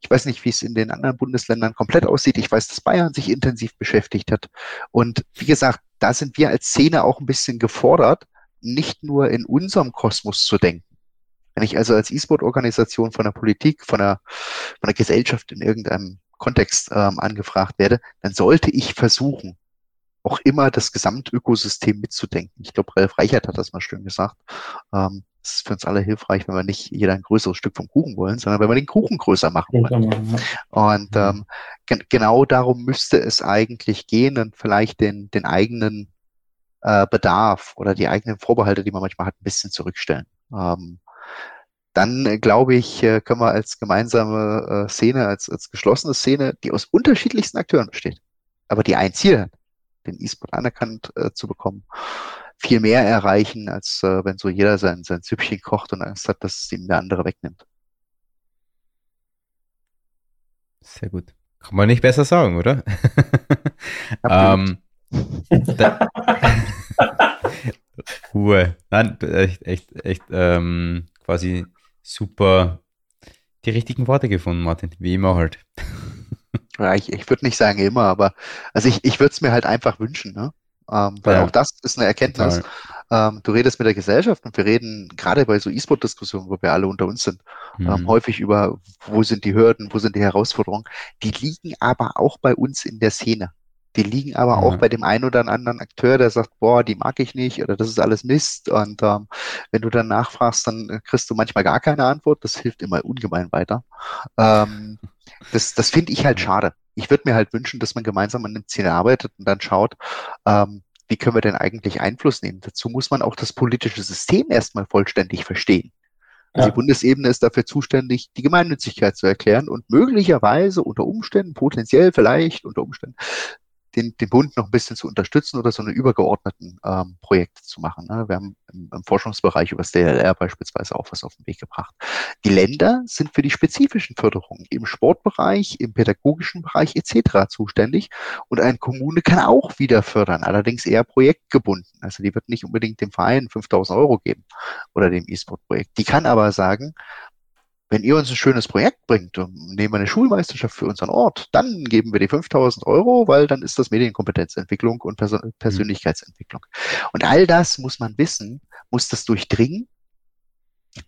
ich weiß nicht, wie es in den anderen Bundesländern komplett aussieht. Ich weiß, dass Bayern sich intensiv beschäftigt hat. Und wie gesagt, da sind wir als Szene auch ein bisschen gefordert, nicht nur in unserem Kosmos zu denken, wenn ich also als E-Sport-Organisation von der Politik, von der, von der Gesellschaft in irgendeinem Kontext ähm, angefragt werde, dann sollte ich versuchen, auch immer das Gesamtökosystem mitzudenken. Ich glaube, Ralf Reichert hat das mal schön gesagt. Ähm, es ist für uns alle hilfreich, wenn wir nicht jeder ein größeres Stück vom Kuchen wollen, sondern wenn wir den Kuchen größer machen wollen. Und ähm, gen genau darum müsste es eigentlich gehen und vielleicht den, den eigenen äh, Bedarf oder die eigenen Vorbehalte, die man manchmal hat, ein bisschen zurückstellen. Ähm, dann äh, glaube ich, äh, können wir als gemeinsame äh, Szene, als, als geschlossene Szene, die aus unterschiedlichsten Akteuren besteht, aber die ein Ziel hat, den E-Sport anerkannt äh, zu bekommen, viel mehr erreichen, als äh, wenn so jeder sein, sein Süppchen kocht und Angst hat, dass es ihm der andere wegnimmt. Sehr gut. Kann man nicht besser sagen, oder? ähm, Ruhe. Nein, echt, echt, echt ähm, quasi super die richtigen Worte gefunden, Martin. Wie immer halt. Ja, ich, ich würde nicht sagen immer, aber also ich, ich würde es mir halt einfach wünschen, ne? Ähm, weil ja. auch das ist eine Erkenntnis. Ähm, du redest mit der Gesellschaft und wir reden gerade bei so E-Sport-Diskussionen, wo wir alle unter uns sind, ähm, mhm. ähm, häufig über, wo sind die Hürden, wo sind die Herausforderungen. Die liegen aber auch bei uns in der Szene. Die liegen aber ja. auch bei dem einen oder anderen Akteur, der sagt, boah, die mag ich nicht oder das ist alles Mist. Und ähm, wenn du dann nachfragst, dann kriegst du manchmal gar keine Antwort. Das hilft immer ungemein weiter. Ähm, das das finde ich halt schade. Ich würde mir halt wünschen, dass man gemeinsam an dem Ziel arbeitet und dann schaut, ähm, wie können wir denn eigentlich Einfluss nehmen. Dazu muss man auch das politische System erstmal vollständig verstehen. Also. Die Bundesebene ist dafür zuständig, die Gemeinnützigkeit zu erklären und möglicherweise unter Umständen, potenziell vielleicht unter Umständen, den, den Bund noch ein bisschen zu unterstützen oder so eine übergeordneten ähm, Projekte zu machen. Ne? Wir haben im, im, Forschungsbereich über das DLR beispielsweise auch was auf den Weg gebracht. Die Länder sind für die spezifischen Förderungen im Sportbereich, im pädagogischen Bereich etc. zuständig und eine Kommune kann auch wieder fördern, allerdings eher projektgebunden. Also die wird nicht unbedingt dem Verein 5000 Euro geben oder dem E-Sport-Projekt. Die kann aber sagen, wenn ihr uns ein schönes Projekt bringt und nehmen wir eine Schulmeisterschaft für unseren Ort, dann geben wir die 5000 Euro, weil dann ist das Medienkompetenzentwicklung und Persön mhm. Persönlichkeitsentwicklung. Und all das muss man wissen, muss das durchdringen.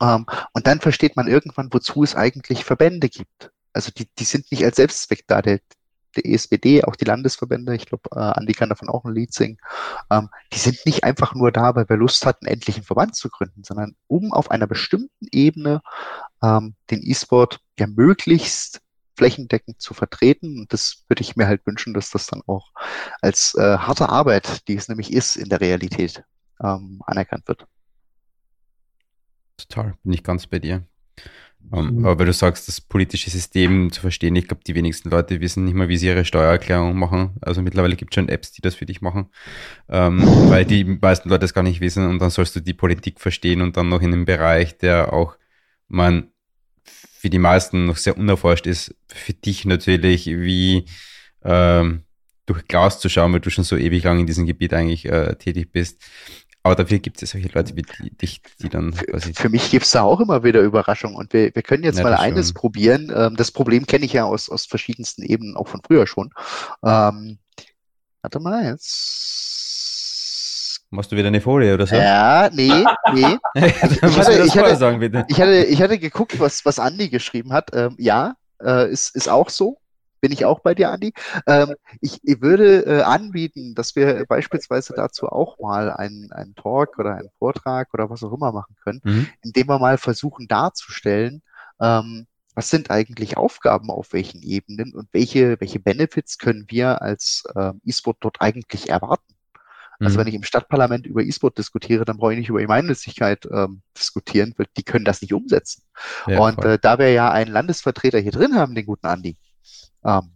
Ähm, und dann versteht man irgendwann, wozu es eigentlich Verbände gibt. Also die, die sind nicht als Selbstzweck da. Der, der ESBD, auch die Landesverbände, ich glaube, äh, Andi kann davon auch ein Lied singen, ähm, die sind nicht einfach nur da, weil wir Lust hatten, endlich einen Verband zu gründen, sondern um auf einer bestimmten Ebene ähm, den E-Sport ja möglichst flächendeckend zu vertreten. Und das würde ich mir halt wünschen, dass das dann auch als äh, harte Arbeit, die es nämlich ist, in der Realität ähm, anerkannt wird. Total, bin ich ganz bei dir. Um, mhm. Aber wenn du sagst, das politische System zu verstehen, ich glaube, die wenigsten Leute wissen nicht mal, wie sie ihre Steuererklärung machen. Also mittlerweile gibt es schon Apps, die das für dich machen, ähm, weil die meisten Leute das gar nicht wissen und dann sollst du die Politik verstehen und dann noch in einem Bereich, der auch man für die meisten noch sehr unerforscht ist, für dich natürlich wie ähm, durch Glas zu schauen, weil du schon so ewig lang in diesem Gebiet eigentlich äh, tätig bist. Aber dafür gibt es solche Leute wie dich, die dann quasi. Für mich gibt es da auch immer wieder Überraschungen. Und wir, wir können jetzt ja, mal eines schon. probieren. Ähm, das Problem kenne ich ja aus, aus verschiedensten Ebenen, auch von früher schon. Ähm, warte mal, jetzt. Machst du wieder eine Folie oder so? Ja, nee, nee. ich, hatte, ich, hatte, sagen. Ich, hatte, ich hatte geguckt, was, was Andi geschrieben hat. Ähm, ja, äh, ist, ist auch so bin ich auch bei dir, Andi. Ähm, ich, ich, würde äh, anbieten, dass wir beispielsweise dazu auch mal einen, einen Talk oder einen Vortrag oder was auch immer machen können, mhm. indem wir mal versuchen darzustellen, ähm, was sind eigentlich Aufgaben auf welchen Ebenen und welche, welche Benefits können wir als ähm, E-Sport dort eigentlich erwarten. Also mhm. wenn ich im Stadtparlament über E-Sport diskutiere, dann brauche ich nicht über Gemeinnützigkeit ähm, diskutieren, weil die können das nicht umsetzen. Ja, und äh, da wir ja einen Landesvertreter hier drin haben, den guten Andi, ähm,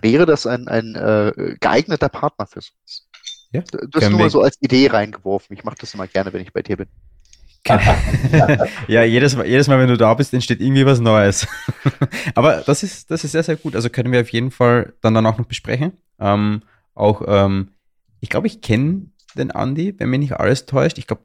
wäre das ein, ein äh, geeigneter Partner für uns. Ja, das ist nur mal so als Idee reingeworfen. Ich mache das immer gerne, wenn ich bei dir bin. ja, jedes Mal, jedes Mal, wenn du da bist, entsteht irgendwie was Neues. Aber das ist, das ist sehr, sehr gut. Also können wir auf jeden Fall dann danach noch besprechen. Ähm, auch, ähm, ich glaube, ich kenne den Andi, wenn mich nicht alles täuscht. Ich glaube,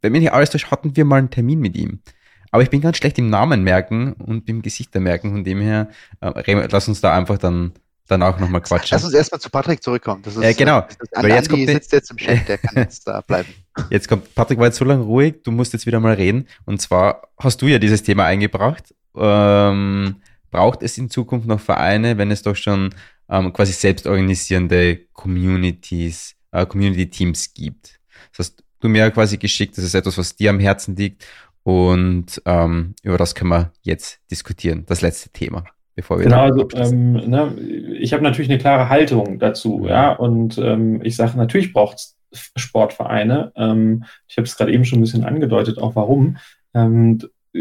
wenn mich nicht alles täuscht, hatten wir mal einen Termin mit ihm. Aber ich bin ganz schlecht im Namen merken und im Gesichter merken. Von dem her, äh, lass uns da einfach dann danach nochmal quatschen. Lass uns erstmal zu Patrick zurückkommen. Das ist, äh, genau. Das ist, Weil jetzt kommt sitzt jetzt im Chat, der kann jetzt da bleiben. Jetzt kommt, Patrick war jetzt so lange ruhig, du musst jetzt wieder mal reden. Und zwar hast du ja dieses Thema eingebracht. Ähm, braucht es in Zukunft noch Vereine, wenn es doch schon ähm, quasi selbstorganisierende Communities, äh, Community-Teams gibt? Das hast du mir quasi geschickt, das ist etwas, was dir am Herzen liegt und ähm, über das können wir jetzt diskutieren, das letzte Thema. Bevor wir genau, also ähm, ne, ich habe natürlich eine klare Haltung dazu, ja, und ähm, ich sage, natürlich braucht es Sportvereine. Ähm, ich habe es gerade eben schon ein bisschen angedeutet, auch warum. Ähm,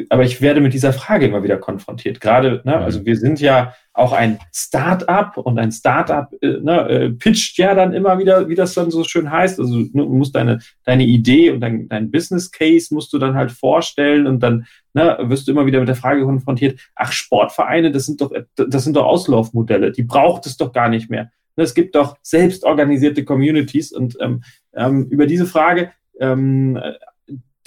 aber ich werde mit dieser Frage immer wieder konfrontiert. Gerade, ne, mhm. also wir sind ja auch ein Start-up und ein Start-up äh, ne, äh, pitcht ja dann immer wieder, wie das dann so schön heißt. Also du musst deine, deine Idee und dein, dein Business Case musst du dann halt vorstellen und dann ne, wirst du immer wieder mit der Frage konfrontiert, ach, Sportvereine, das sind doch, das sind doch Auslaufmodelle, die braucht es doch gar nicht mehr. Ne, es gibt doch selbstorganisierte Communities und ähm, ähm, über diese Frage ähm,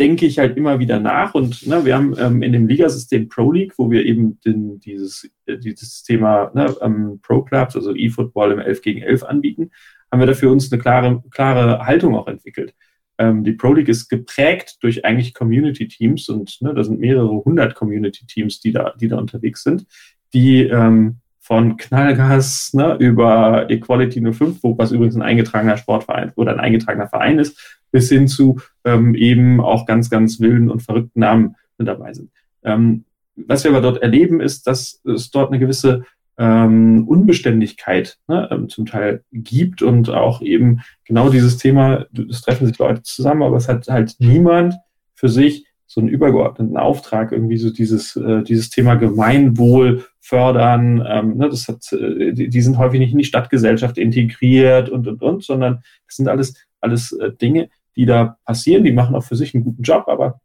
denke ich halt immer wieder nach. Und ne, wir haben ähm, in dem Ligasystem Pro League, wo wir eben den, dieses, äh, dieses Thema ne, ähm, Pro Clubs, also E-Football im 11 gegen 11 anbieten, haben wir dafür uns eine klare, klare Haltung auch entwickelt. Ähm, die Pro League ist geprägt durch eigentlich Community-Teams und ne, da sind mehrere hundert Community-Teams, die da, die da unterwegs sind, die ähm, von Knallgas ne, über Equality 05, wo, was übrigens ein eingetragener Sportverein oder ein eingetragener Verein ist, bis hin zu ähm, eben auch ganz, ganz wilden und verrückten Namen mit dabei sind. Ähm, was wir aber dort erleben, ist, dass es dort eine gewisse ähm, Unbeständigkeit ne, ähm, zum Teil gibt und auch eben genau dieses Thema, es treffen sich Leute zusammen, aber es hat halt niemand für sich so einen übergeordneten Auftrag, irgendwie so dieses, äh, dieses Thema Gemeinwohl fördern. Ähm, ne, das hat, äh, die, die sind häufig nicht in die Stadtgesellschaft integriert und, und, und, sondern das sind alles, alles äh, Dinge, die da passieren. Die machen auch für sich einen guten Job, aber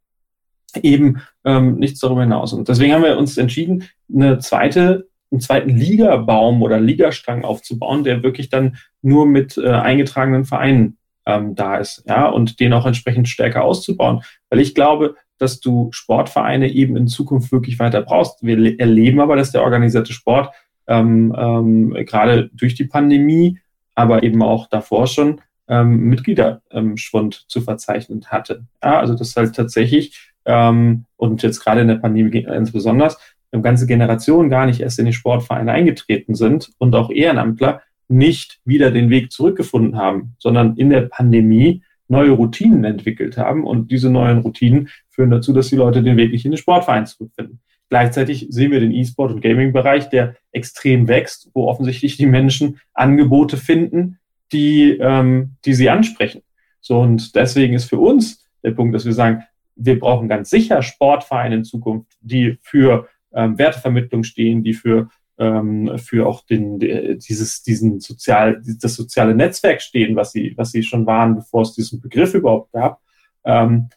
eben ähm, nichts darüber hinaus. Und deswegen haben wir uns entschieden, eine zweite, einen zweiten Ligabaum oder Ligastrang aufzubauen, der wirklich dann nur mit äh, eingetragenen Vereinen ähm, da ist, ja, und den auch entsprechend stärker auszubauen. Weil ich glaube, dass du Sportvereine eben in Zukunft wirklich weiter brauchst. Wir erleben aber, dass der organisierte Sport ähm, ähm, gerade durch die Pandemie, aber eben auch davor schon ähm, Mitgliederschwund zu verzeichnen hatte. Ja, also das halt tatsächlich ähm, und jetzt gerade in der Pandemie ganz besonders ganze Generationen gar nicht erst in die Sportvereine eingetreten sind und auch Ehrenamtler nicht wieder den Weg zurückgefunden haben, sondern in der Pandemie neue Routinen entwickelt haben und diese neuen Routinen führen dazu, dass die Leute den Weg nicht in den Sportverein zurückfinden. Gleichzeitig sehen wir den E-Sport- und Gaming-Bereich, der extrem wächst, wo offensichtlich die Menschen Angebote finden, die, ähm, die sie ansprechen. So, und deswegen ist für uns der Punkt, dass wir sagen, wir brauchen ganz sicher Sportvereine in Zukunft, die für ähm, Wertevermittlung stehen, die für ähm, für auch den, dieses, diesen sozial, das soziale Netzwerk stehen, was sie, was sie schon waren, bevor es diesen Begriff überhaupt gab. Ähm,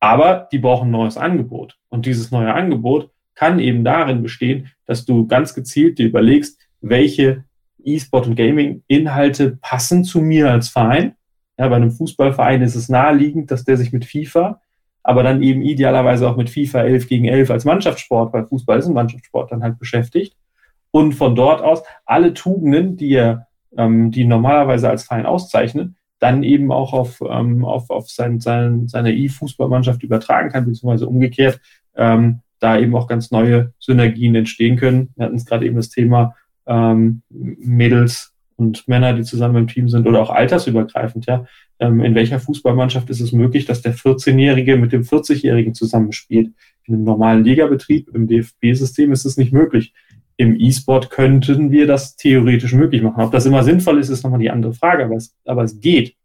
aber die brauchen ein neues Angebot. Und dieses neue Angebot kann eben darin bestehen, dass du ganz gezielt dir überlegst, welche E-Sport und Gaming-Inhalte passen zu mir als Verein. Ja, bei einem Fußballverein ist es naheliegend, dass der sich mit FIFA, aber dann eben idealerweise auch mit FIFA 11 gegen 11 als Mannschaftssport, weil Fußball ist ein Mannschaftssport, dann halt beschäftigt. Und von dort aus alle Tugenden, die er, ähm, die normalerweise als Verein auszeichnen, dann eben auch auf, ähm, auf, auf sein, sein, seine E-Fußballmannschaft übertragen kann, beziehungsweise umgekehrt, ähm, da eben auch ganz neue Synergien entstehen können. Wir hatten es gerade eben das Thema ähm, Mädels und Männer, die zusammen im Team sind oder auch altersübergreifend, ja. Ähm, in welcher Fußballmannschaft ist es möglich, dass der 14-Jährige mit dem 40-Jährigen zusammenspielt? In einem normalen Ligabetrieb, im DFB-System ist es nicht möglich. Im E-Sport könnten wir das theoretisch möglich machen. Ob das immer sinnvoll ist, ist nochmal die andere Frage, aber es, aber es geht,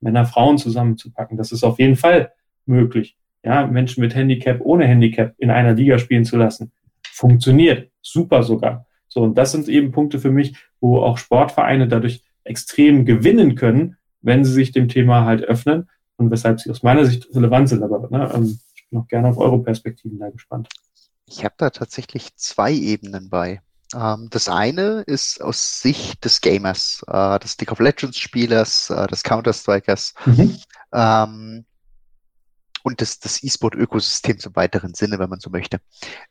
Männer, Frauen zusammenzupacken. Das ist auf jeden Fall möglich. Ja, Menschen mit Handicap, ohne Handicap in einer Liga spielen zu lassen. Funktioniert. Super sogar. So, und das sind eben Punkte für mich, wo auch Sportvereine dadurch extrem gewinnen können, wenn sie sich dem Thema halt öffnen und weshalb sie aus meiner Sicht relevant sind. Aber ne, ähm, ich bin auch gerne auf eure Perspektiven da gespannt. Ich habe da tatsächlich zwei Ebenen bei. Ähm, das eine ist aus Sicht des Gamers, äh, des League of Legends Spielers, äh, des Counter-Strikers. Mhm. Ähm, und des, des E-Sport-Ökosystems im weiteren Sinne, wenn man so möchte.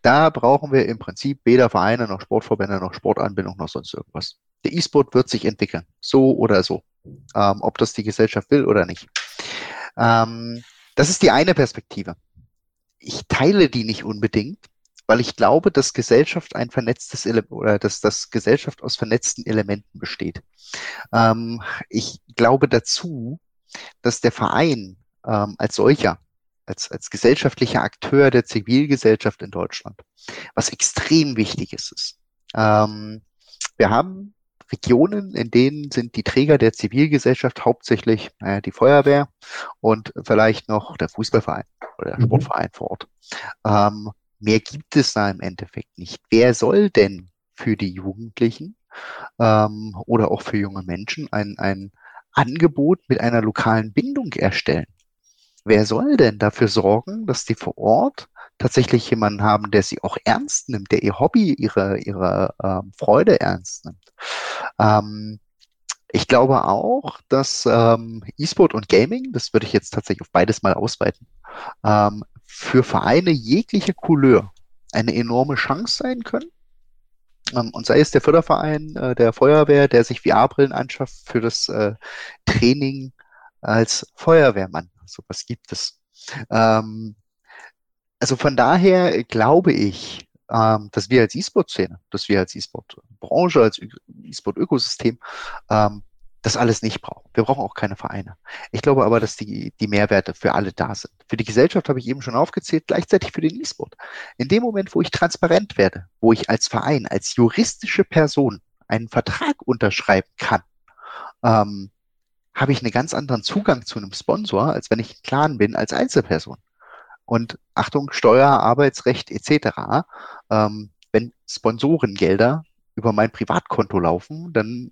Da brauchen wir im Prinzip weder Vereine noch Sportverbände noch Sportanbindung noch sonst irgendwas. Der E-Sport wird sich entwickeln, so oder so, ähm, ob das die Gesellschaft will oder nicht. Ähm, das ist die eine Perspektive. Ich teile die nicht unbedingt, weil ich glaube, dass Gesellschaft ein vernetztes Element oder dass das Gesellschaft aus vernetzten Elementen besteht. Ähm, ich glaube dazu, dass der Verein ähm, als solcher als, als gesellschaftlicher Akteur der Zivilgesellschaft in Deutschland, was extrem wichtig ist. ist. Ähm, wir haben Regionen, in denen sind die Träger der Zivilgesellschaft hauptsächlich äh, die Feuerwehr und vielleicht noch der Fußballverein oder der mhm. Sportverein vor Ort. Ähm, mehr gibt es da im Endeffekt nicht. Wer soll denn für die Jugendlichen ähm, oder auch für junge Menschen ein, ein Angebot mit einer lokalen Bindung erstellen? Wer soll denn dafür sorgen, dass die vor Ort tatsächlich jemanden haben, der sie auch ernst nimmt, der ihr Hobby, ihre, ihre ähm, Freude ernst nimmt? Ähm, ich glaube auch, dass ähm, E-Sport und Gaming, das würde ich jetzt tatsächlich auf beides mal ausweiten, ähm, für Vereine jeglicher Couleur eine enorme Chance sein können. Ähm, und sei es der Förderverein äh, der Feuerwehr, der sich VR-Brillen anschafft für das äh, Training als Feuerwehrmann sowas gibt es. Ähm, also von daher glaube ich, ähm, dass wir als E-Sport-Szene, dass wir als E-Sport-Branche, als E-Sport-Ökosystem ähm, das alles nicht brauchen. Wir brauchen auch keine Vereine. Ich glaube aber, dass die, die Mehrwerte für alle da sind. Für die Gesellschaft habe ich eben schon aufgezählt, gleichzeitig für den E-Sport. In dem Moment, wo ich transparent werde, wo ich als Verein, als juristische Person einen Vertrag unterschreiben kann, ähm, habe ich einen ganz anderen Zugang zu einem Sponsor, als wenn ich Clan bin als Einzelperson. Und Achtung, Steuer, Arbeitsrecht etc. Ähm, wenn Sponsorengelder über mein Privatkonto laufen, dann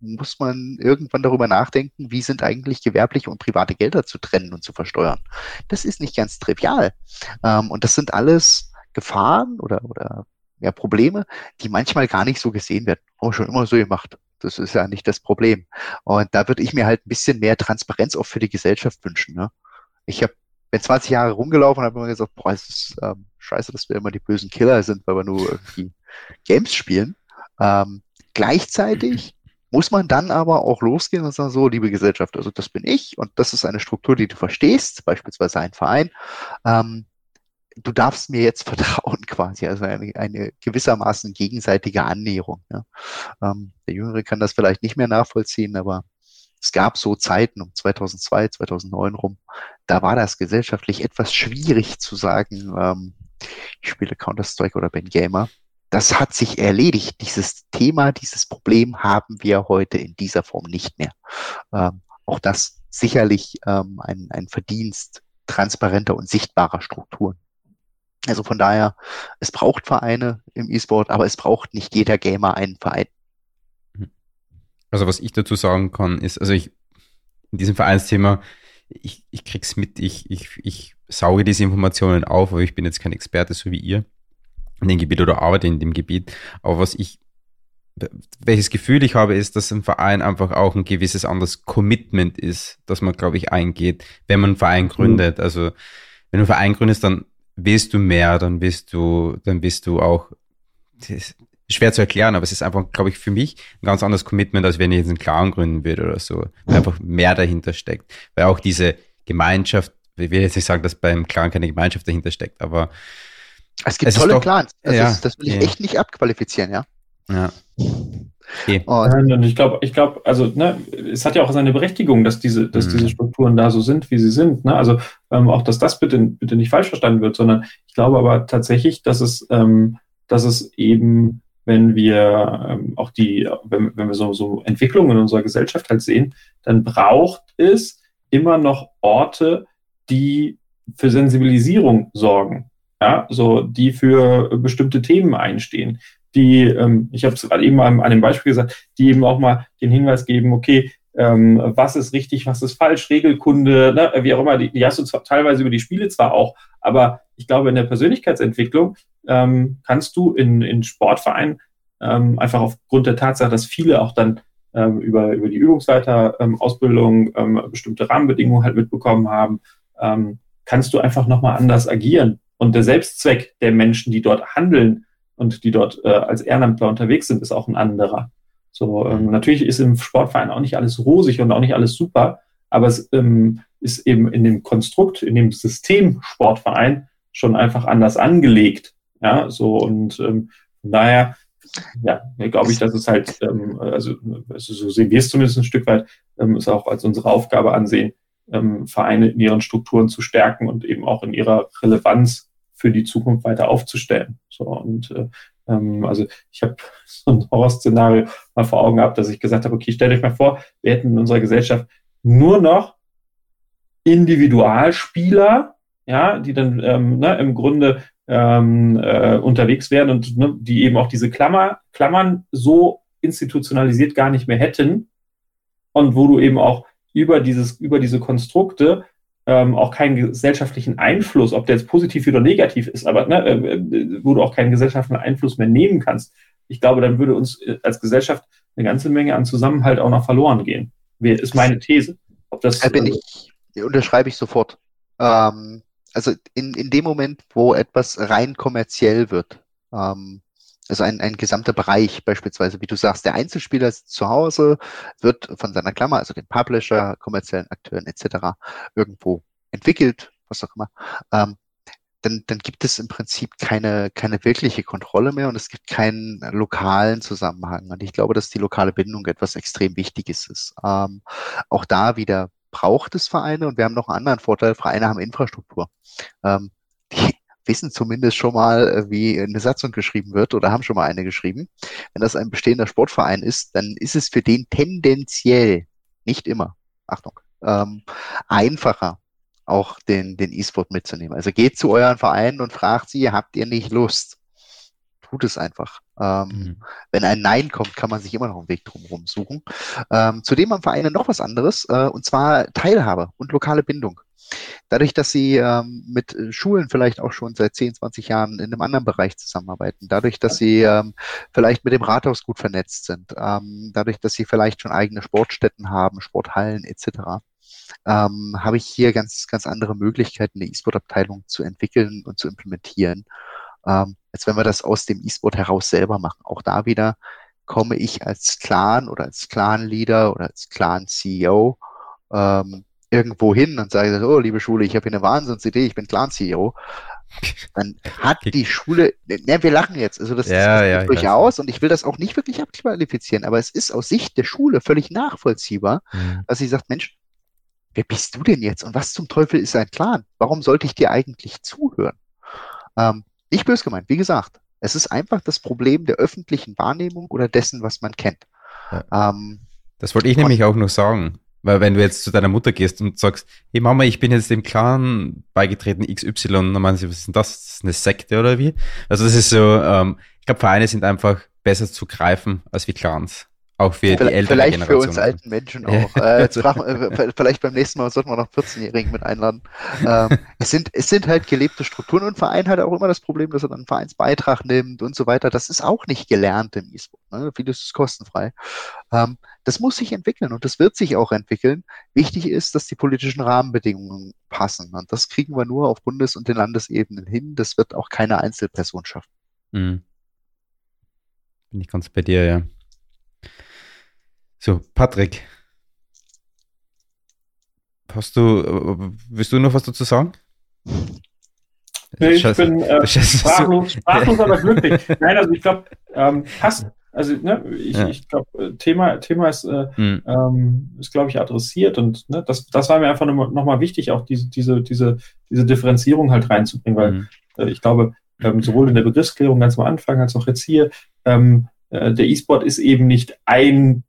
muss man irgendwann darüber nachdenken, wie sind eigentlich gewerbliche und private Gelder zu trennen und zu versteuern. Das ist nicht ganz trivial. Ähm, und das sind alles Gefahren oder, oder ja, Probleme, die manchmal gar nicht so gesehen werden. Haben wir schon immer so gemacht. Das ist ja nicht das Problem. Und da würde ich mir halt ein bisschen mehr Transparenz auch für die Gesellschaft wünschen. Ne? Ich habe bin 20 Jahre rumgelaufen und habe immer gesagt, boah, es ist ähm, scheiße, dass wir immer die bösen Killer sind, weil wir nur irgendwie Games spielen. Ähm, gleichzeitig muss man dann aber auch losgehen und sagen, so, liebe Gesellschaft, also das bin ich und das ist eine Struktur, die du verstehst, beispielsweise ein Verein. Ähm, du darfst mir jetzt vertrauen quasi, also eine, eine gewissermaßen gegenseitige Annäherung. Ja. Ähm, der Jüngere kann das vielleicht nicht mehr nachvollziehen, aber es gab so Zeiten um 2002, 2009 rum, da war das gesellschaftlich etwas schwierig zu sagen, ähm, ich spiele Counter-Strike oder bin Gamer. Das hat sich erledigt. Dieses Thema, dieses Problem haben wir heute in dieser Form nicht mehr. Ähm, auch das sicherlich ähm, ein, ein Verdienst transparenter und sichtbarer Strukturen. Also von daher, es braucht Vereine im E-Sport, aber es braucht nicht jeder Gamer einen Verein. Also was ich dazu sagen kann, ist, also ich in diesem Vereinsthema, ich, ich krieg's mit, ich, ich, ich sauge diese Informationen auf, aber ich bin jetzt kein Experte, so wie ihr in dem Gebiet oder arbeite in dem Gebiet. Aber was ich, welches Gefühl ich habe, ist, dass ein Verein einfach auch ein gewisses anderes Commitment ist, das man, glaube ich, eingeht, wenn man einen Verein gründet. Mhm. Also, wenn du einen Verein gründest, dann willst du mehr, dann willst du, dann willst du auch, schwer zu erklären, aber es ist einfach, glaube ich, für mich ein ganz anderes Commitment, als wenn ich jetzt einen Clown gründen würde oder so. Weil einfach mehr dahinter steckt. Weil auch diese Gemeinschaft, ich will jetzt nicht sagen, dass beim Clown keine Gemeinschaft dahinter steckt, aber es gibt es tolle doch, Clans. Das, ja, ist, das will ich ja. echt nicht abqualifizieren, ja. Ja. Okay. Und ich glaube, ich glaube, also ne, es hat ja auch seine Berechtigung, dass diese, dass mhm. diese Strukturen da so sind, wie sie sind. Ne? Also ähm, auch, dass das bitte, bitte nicht falsch verstanden wird, sondern ich glaube aber tatsächlich, dass es, ähm, dass es eben wenn wir ähm, auch die, wenn, wenn wir so, so Entwicklungen in unserer Gesellschaft halt sehen, dann braucht es immer noch Orte, die für Sensibilisierung sorgen, ja, so die für bestimmte Themen einstehen, die, ähm, ich habe es gerade eben an, an dem Beispiel gesagt, die eben auch mal den Hinweis geben, okay, ähm, was ist richtig, was ist falsch, Regelkunde, ne, wie auch immer, die, die hast du zwar teilweise über die Spiele zwar auch, aber ich glaube, in der Persönlichkeitsentwicklung ähm, kannst du in, in Sportvereinen ähm, einfach aufgrund der Tatsache, dass viele auch dann ähm, über, über die Übungsleiterausbildung ähm, bestimmte Rahmenbedingungen halt mitbekommen haben, ähm, kannst du einfach nochmal anders agieren. Und der Selbstzweck der Menschen, die dort handeln und die dort äh, als Ehrenamtler unterwegs sind, ist auch ein anderer. So, ähm, natürlich ist im Sportverein auch nicht alles rosig und auch nicht alles super, aber es ähm, ist eben in dem Konstrukt, in dem System Sportverein schon einfach anders angelegt. Ja, so und ähm, von daher, ja, glaube ich, dass es halt, ähm, also, also so sehen wir es zumindest ein Stück weit, ähm, ist auch als unsere Aufgabe ansehen, ähm, Vereine in ihren Strukturen zu stärken und eben auch in ihrer Relevanz für die Zukunft weiter aufzustellen. So und äh, ähm, also ich habe so ein Horrorszenario mal vor Augen gehabt, dass ich gesagt habe, okay, stellt euch mal vor, wir hätten in unserer Gesellschaft nur noch Individualspieler, ja, die dann ähm, ne, im Grunde ähm, äh, unterwegs wären und ne, die eben auch diese Klammer, Klammern so institutionalisiert gar nicht mehr hätten und wo du eben auch über dieses, über diese Konstrukte ähm, auch keinen gesellschaftlichen Einfluss, ob der jetzt positiv oder negativ ist, aber ne, äh, wo du auch keinen gesellschaftlichen Einfluss mehr nehmen kannst. Ich glaube, dann würde uns äh, als Gesellschaft eine ganze Menge an Zusammenhalt auch noch verloren gehen. Ist meine These. Ob das, da bin ich, unterschreibe ich sofort. Ähm, also in, in dem Moment, wo etwas rein kommerziell wird, ähm, also ein, ein gesamter Bereich, beispielsweise, wie du sagst, der Einzelspieler ist zu Hause, wird von seiner Klammer, also den Publisher, kommerziellen Akteuren etc. irgendwo entwickelt, was auch immer, ähm, dann, dann gibt es im Prinzip keine, keine wirkliche Kontrolle mehr und es gibt keinen lokalen Zusammenhang. Und ich glaube, dass die lokale Bindung etwas extrem Wichtiges ist. Ähm, auch da wieder braucht es Vereine und wir haben noch einen anderen Vorteil, Vereine haben Infrastruktur. Ähm, wissen zumindest schon mal, äh, wie eine Satzung geschrieben wird oder haben schon mal eine geschrieben. Wenn das ein bestehender Sportverein ist, dann ist es für den tendenziell, nicht immer, Achtung, ähm, einfacher, auch den, den E-Sport mitzunehmen. Also geht zu euren Vereinen und fragt sie, habt ihr nicht Lust? Tut es einfach. Ähm, mhm. Wenn ein Nein kommt, kann man sich immer noch einen Weg drumherum suchen. Ähm, zudem haben Vereine noch was anderes, äh, und zwar Teilhabe und lokale Bindung. Dadurch, dass sie ähm, mit Schulen vielleicht auch schon seit 10, 20 Jahren in einem anderen Bereich zusammenarbeiten, dadurch, dass sie ähm, vielleicht mit dem Rathaus gut vernetzt sind, ähm, dadurch, dass sie vielleicht schon eigene Sportstätten haben, Sporthallen etc., ähm, habe ich hier ganz, ganz andere Möglichkeiten, eine E-Sport-Abteilung zu entwickeln und zu implementieren, ähm, als wenn wir das aus dem E-Sport heraus selber machen. Auch da wieder komme ich als Clan oder als Clan-Leader oder als Clan-CEO ähm, irgendwo hin und sage, oh, liebe Schule, ich habe hier eine Wahnsinnsidee, ich bin Clan-CEO. Dann hat die Schule, ne, wir lachen jetzt, also das ja, ist ja, durchaus und ich will das auch nicht wirklich abqualifizieren, aber es ist aus Sicht der Schule völlig nachvollziehbar, mhm. dass sie sagt, Mensch, wer bist du denn jetzt und was zum Teufel ist ein Clan? Warum sollte ich dir eigentlich zuhören? Ähm, nicht bös gemeint, wie gesagt, es ist einfach das Problem der öffentlichen Wahrnehmung oder dessen, was man kennt. Ja. Ähm, das wollte ich nämlich auch noch sagen. Weil wenn du jetzt zu deiner Mutter gehst und sagst, hey Mama, ich bin jetzt dem Clan beigetreten XY, dann meinen sie, was ist denn das? Das ist eine Sekte oder wie? Also das ist so, ähm, ich glaube, Vereine sind einfach besser zu greifen als wie Clans. Auch für vielleicht, die ältere Vielleicht Generation. für uns alten Menschen auch. äh, jetzt fragen, vielleicht beim nächsten Mal sollten wir noch 14-Jährigen mit einladen. Ähm, es, sind, es sind halt gelebte Strukturen und Verein hat auch immer das Problem, dass er dann einen Vereinsbeitrag nimmt und so weiter. Das ist auch nicht gelernt im E-Sport. Ne? Vieles ist kostenfrei. Ähm, das muss sich entwickeln und das wird sich auch entwickeln. Wichtig ist, dass die politischen Rahmenbedingungen passen. Und das kriegen wir nur auf Bundes- und den Landesebenen hin. Das wird auch keine Einzelperson schaffen. Mhm. Bin ich ganz bei dir, ja. So, Patrick. Hast du, äh, willst du noch was dazu sagen? Nee, ich Scheiße. bin äh, sprachlos, sprachlos, aber glücklich. Nein, also ich glaube, ähm, passt. Also ne, ich, Ja. ich glaube, Thema, Thema ist, äh, Hm, ähm, ist glaube ich, adressiert und ne, das, das war mir einfach nochmal noch mal wichtig, auch diese, diese, diese, diese Differenzierung halt reinzubringen, weil hm, äh, ich glaube, ähm, sowohl in der Begriffsklärung ganz am Anfang als auch jetzt hier, ähm, äh, der E-Sport ist eben nicht ein,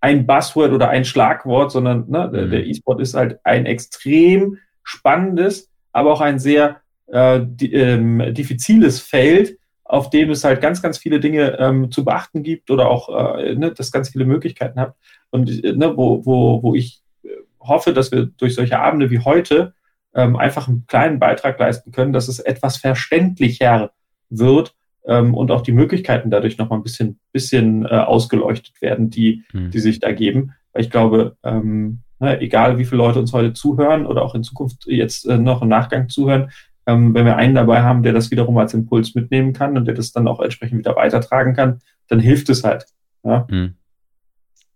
ein Buzzword oder ein Schlagwort, sondern ne, der, Mhm. der E-Sport ist halt ein extrem spannendes, aber auch ein sehr äh, di ähm, diffiziles Feld, auf dem es halt ganz, ganz viele Dinge ähm, zu beachten gibt oder auch, äh, ne, das ganz viele Möglichkeiten hat. Und äh, ne, wo, wo, wo ich äh, hoffe, dass wir durch solche Abende wie heute ähm, einfach einen kleinen Beitrag leisten können, dass es etwas verständlicher wird ähm, und auch die Möglichkeiten dadurch nochmal ein bisschen, bisschen äh, ausgeleuchtet werden, die, hm. die sich da geben. Weil ich glaube, ähm, ne, egal wie viele Leute uns heute zuhören oder auch in Zukunft jetzt äh, noch im Nachgang zuhören, ähm, wenn wir einen dabei haben, der das wiederum als Impuls mitnehmen kann und der das dann auch entsprechend wieder weitertragen kann, dann hilft es halt. Ja? Hm.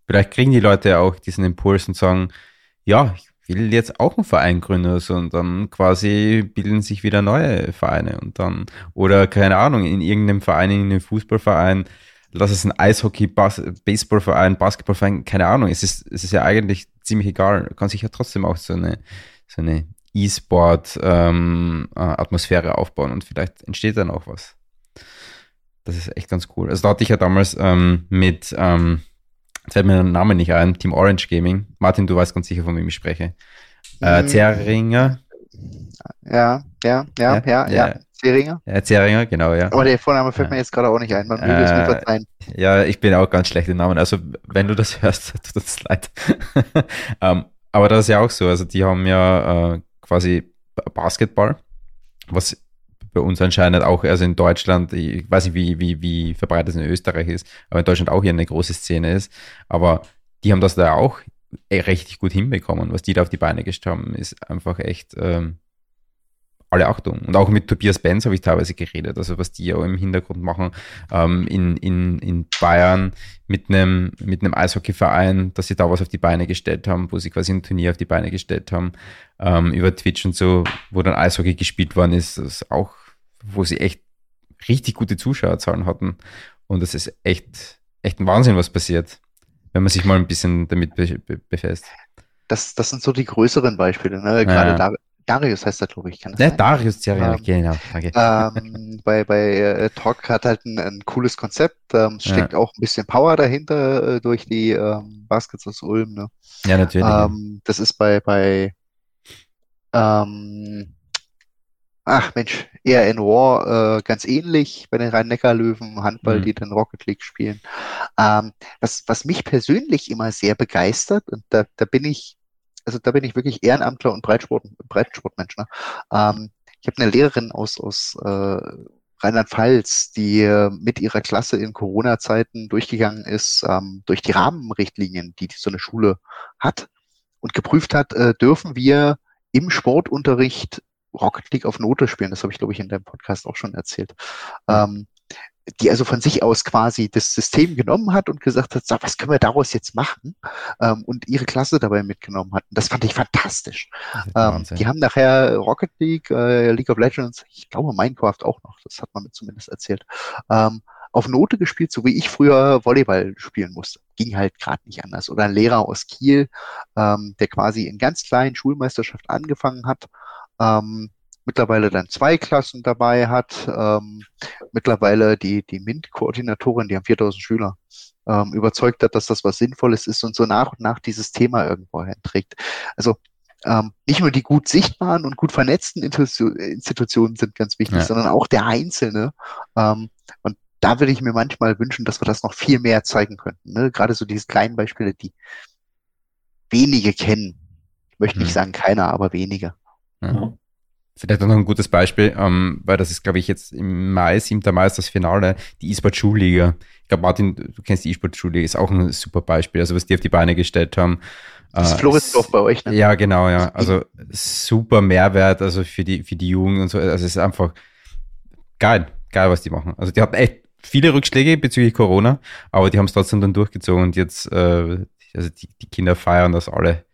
Vielleicht kriegen die Leute auch diesen Impuls und sagen, ja, ich will jetzt auch einen Verein gründen so, und dann quasi bilden sich wieder neue Vereine und dann, oder keine Ahnung, in irgendeinem Verein, in einem Fußballverein, lass es ein Eishockey, Bas Baseballverein, Basketballverein, keine Ahnung, es ist, es ist ja eigentlich ziemlich egal, kann sich ja trotzdem auch so eine, so eine E-Sport-Atmosphäre ähm, aufbauen und vielleicht entsteht dann auch was. Das ist echt ganz cool. Also da hatte ich ja damals ähm, mit, ähm, jetzt fällt mir der Name nicht ein, Team Orange Gaming. Martin, du weißt ganz sicher, von wem ich spreche. Äh, Mhm. Zeringer. Ja, ja, ja, Ja, ja, ja. ja. Zeringer, genau, ja. Aber der Vorname fällt mir jetzt gerade auch nicht ein. Man möge es mir Äh, verzeihen. Ja, ich bin auch ganz schlecht im Namen. Also, wenn du das hörst, tut uns leid. ähm, aber das ist ja auch so. Also, die haben ja äh, quasi Basketball, was bei uns anscheinend auch, also in Deutschland, ich weiß nicht, wie, wie, wie verbreitet es in Österreich ist, aber in Deutschland auch hier eine große Szene ist. Aber die haben das da auch eh richtig gut hinbekommen. Was die da auf die Beine gestellt haben, ist einfach echt ähm, alle Achtung. Und auch mit Tobias Benz habe ich teilweise geredet, also was die auch im Hintergrund machen ähm, in, in, in Bayern mit einem, mit einem Eishockeyverein, dass sie da was auf die Beine gestellt haben, wo sie quasi ein Turnier auf die Beine gestellt haben, ähm, über Twitch und so, wo dann Eishockey gespielt worden ist, das ist auch, wo sie echt richtig gute Zuschauerzahlen hatten. Und das ist echt, echt ein Wahnsinn, was passiert, wenn man sich mal ein bisschen damit be be befasst. Das, das sind so die größeren Beispiele. Ne? Gerade Ja. Dar Darius heißt er, glaube ich. Kann das Ne, sein? Darius Zeringer, Ähm, genau, danke. ähm, bei bei äh, Talk hat halt ein, ein cooles Konzept. Ähm, es Ja. steckt auch ein bisschen Power dahinter äh, durch die ähm, Baskets aus Ulm. Ne? ja, natürlich. ja. Ähm, das ist bei bei ähm, ach Mensch, eher in War äh, ganz ähnlich bei den Rhein-Neckar-Löwen, Handball, Mhm. die dann Rocket League spielen. Ähm, was, was mich persönlich immer sehr begeistert, und da, da bin ich, also da bin ich wirklich Ehrenamtler und Breitsport, Breitensportmensch. Ne? Ähm, ich habe eine Lehrerin aus, aus äh, Rheinland-Pfalz, die äh, mit ihrer Klasse in Corona-Zeiten durchgegangen ist, ähm, durch die Rahmenrichtlinien, die, die so eine Schule hat und geprüft hat, äh, dürfen wir im Sportunterricht Rocket League auf Note spielen. Das habe ich, glaube ich, in deinem Podcast auch schon erzählt. Ähm, die also von sich aus quasi das System genommen hat und gesagt hat, so, was können wir daraus jetzt machen? Ähm, und ihre Klasse dabei mitgenommen hat. Und das fand ich fantastisch. Ähm, die haben nachher Rocket League, äh, League of Legends, ich glaube Minecraft auch noch, das hat man mir zumindest erzählt, ähm, auf Note gespielt, so wie ich früher Volleyball spielen musste. Ging halt gerade nicht anders. Oder ein Lehrer aus Kiel, ähm, der quasi in ganz kleinen Schulmeisterschaft angefangen hat, ähm, mittlerweile dann zwei Klassen dabei hat, ähm, mittlerweile die, die MINT-Koordinatorin, die haben 4000 Schüler, ähm, überzeugt hat, dass das was Sinnvolles ist und so nach und nach dieses Thema irgendwo hinträgt. Also ähm, nicht nur die gut sichtbaren und gut vernetzten Institutionen sind ganz wichtig, ja. sondern auch der Einzelne. Ähm, und da würde ich mir manchmal wünschen, dass wir das noch viel mehr zeigen könnten. Ne? Gerade so diese kleinen Beispiele, die wenige kennen. Ich möchte nicht hm. sagen keiner, aber wenige. Ja. Vielleicht noch ein gutes Beispiel, ähm, weil das ist, glaube ich, jetzt im Mai, 7. Mai ist das Finale, die E-Sport Schulliga. Ich glaube, Martin, du kennst die E-Sport Schulliga, ist auch ein super Beispiel, also was die auf die Beine gestellt haben. Das ist äh, Floridsdorf bei euch, ne? Ja, genau, ja. Also super Mehrwert, also für die, für die Jugend und so. Also es ist einfach geil, geil, was die machen. Also die hatten echt viele Rückschläge bezüglich Corona, aber die haben es trotzdem dann durchgezogen und jetzt, äh, also die, die Kinder feiern das alle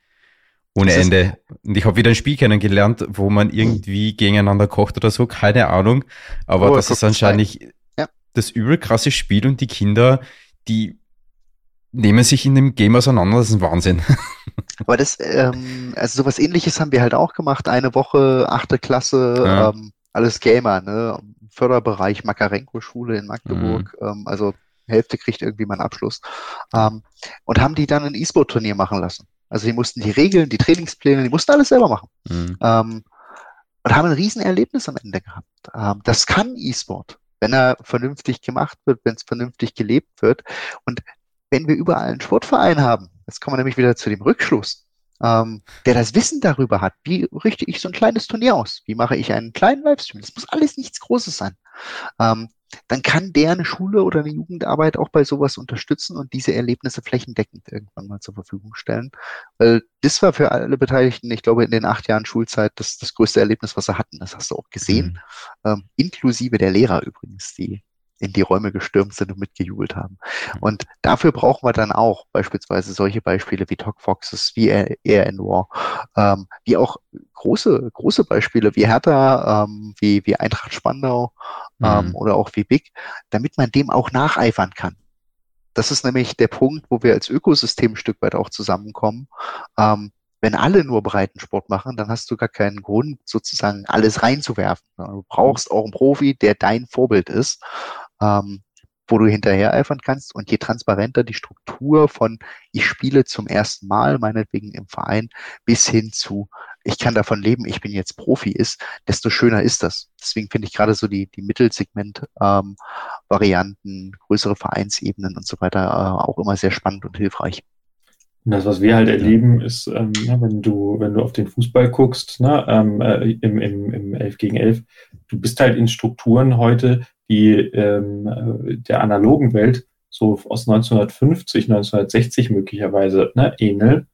ohne Ende. Und ich habe wieder ein Spiel kennengelernt, wo man irgendwie gegeneinander kocht oder so, keine Ahnung. Aber oh, das ist anscheinend ja. das übel krasse Spiel und die Kinder, die nehmen sich in dem Game auseinander, das ist ein Wahnsinn. Aber das, ähm, also sowas ähnliches haben wir halt auch gemacht. Eine Woche, achte Klasse, ja. ähm, alles Gamer, ne? Förderbereich Makarenko-Schule in Magdeburg. Mhm. Ähm, also Hälfte kriegt irgendwie meinen Abschluss. Ähm, und haben die dann ein E-Sport-Turnier machen lassen. Also die mussten die Regeln, die Trainingspläne, die mussten alles selber machen. Mhm. Ähm, und haben ein Riesenerlebnis am Ende gehabt. Ähm, das kann E-Sport, wenn er vernünftig gemacht wird, wenn es vernünftig gelebt wird. Und wenn wir überall einen Sportverein haben, jetzt kommen wir nämlich wieder zu dem Rückschluss, ähm, der das Wissen darüber hat, wie richte ich so ein kleines Turnier aus? Wie mache ich einen kleinen Livestream? Das muss alles nichts Großes sein. Ähm, dann kann der eine Schule oder eine Jugendarbeit auch bei sowas unterstützen und diese Erlebnisse flächendeckend irgendwann mal zur Verfügung stellen. Weil das war für alle Beteiligten, ich glaube, in den acht Jahren Schulzeit das, das größte Erlebnis, was sie hatten. Das hast du auch gesehen. Mhm. Ähm, inklusive der Lehrer übrigens, die in die Räume gestürmt sind und mitgejubelt haben. Und dafür brauchen wir dann auch beispielsweise solche Beispiele wie Talk Foxes, wie Air in War, ähm, wie auch große, große Beispiele wie Hertha, ähm, wie, wie Eintracht Spandau ähm, mhm. oder auch wie Big, damit man dem auch nacheifern kann. Das ist nämlich der Punkt, wo wir als Ökosystem ein Stück weit auch zusammenkommen. Ähm, wenn alle nur Breitensport machen, dann hast du gar keinen Grund, sozusagen alles reinzuwerfen. Du brauchst auch einen Profi, der dein Vorbild ist ähm, wo du hinterher eifern kannst. Und je transparenter die Struktur von ich spiele zum ersten Mal, meinetwegen im Verein, bis hin zu ich kann davon leben, ich bin jetzt Profi ist, desto schöner ist das. Deswegen finde ich gerade so die, die Mittelsegment-Varianten, ähm, größere Vereinsebenen und so weiter äh, auch immer sehr spannend und hilfreich. Und das, was wir halt erleben, ist, ähm, ja, wenn du, wenn du auf den Fußball guckst, ne, ähm, äh, im, im, im 11 gegen 11, du bist halt in Strukturen heute, die ähm, äh, der analogen Welt so aus 1950, 1960 möglicherweise ne, ähneln.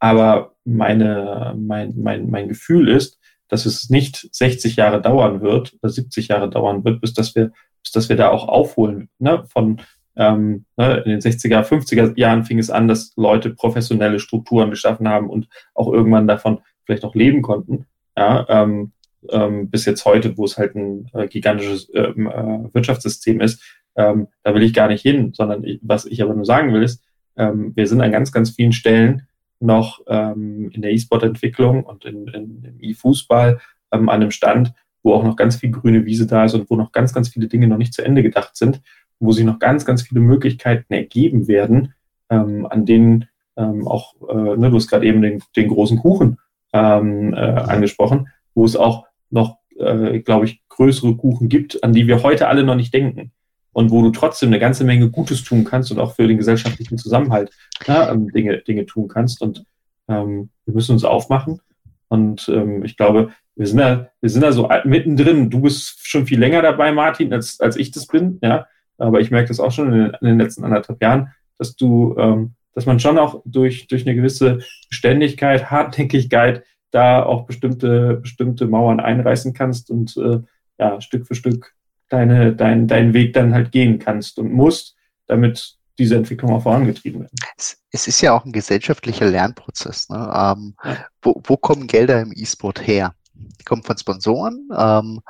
Aber meine, mein, mein, mein Gefühl ist, dass es nicht 60 Jahre dauern wird oder 70 Jahre dauern wird, bis dass wir, bis dass wir da auch aufholen. Ne? Von ähm, ne, in den 60er, 50er Jahren fing es an, dass Leute professionelle Strukturen geschaffen haben und auch irgendwann davon vielleicht auch leben konnten. Ja, ähm, ähm, bis jetzt heute, wo es halt ein äh, gigantisches ähm, äh, Wirtschaftssystem ist, ähm, da will ich gar nicht hin, sondern ich, was ich aber nur sagen will, ist, ähm, wir sind an ganz, ganz vielen Stellen noch ähm, in der E-Sport-Entwicklung und in, in, im E-Fußball ähm, an einem Stand, wo auch noch ganz viel grüne Wiese da ist und wo noch ganz, ganz viele Dinge noch nicht zu Ende gedacht sind, wo sich noch ganz, ganz viele Möglichkeiten ergeben werden, ähm, an denen ähm, auch, äh, ne, du hast gerade eben den, den großen Kuchen ähm, äh, angesprochen, wo es auch noch, äh, glaube ich, größere Kuchen gibt, an die wir heute alle noch nicht denken. Und wo du trotzdem eine ganze Menge Gutes tun kannst und auch für den gesellschaftlichen Zusammenhalt ja, ähm, Dinge, Dinge tun kannst. Und ähm, wir müssen uns aufmachen. Und ähm, ich glaube, wir sind da, wir sind da so mittendrin. Du bist schon viel länger dabei, Martin, als, als ich das bin. Ja, aber ich merke das auch schon in den, in den letzten anderthalb Jahren, dass du, ähm, dass man schon auch durch, durch eine gewisse Beständigkeit, Hartnäckigkeit da auch bestimmte, bestimmte Mauern einreißen kannst und äh, ja, Stück für Stück deine, dein, deinen Weg dann halt gehen kannst und musst, damit diese Entwicklung auch vorangetrieben wird. Es, es ist ja auch ein gesellschaftlicher Lernprozess. Ne? Ähm, ja. wo, wo kommen Gelder im E-Sport her? Die kommen von Sponsoren, ähm,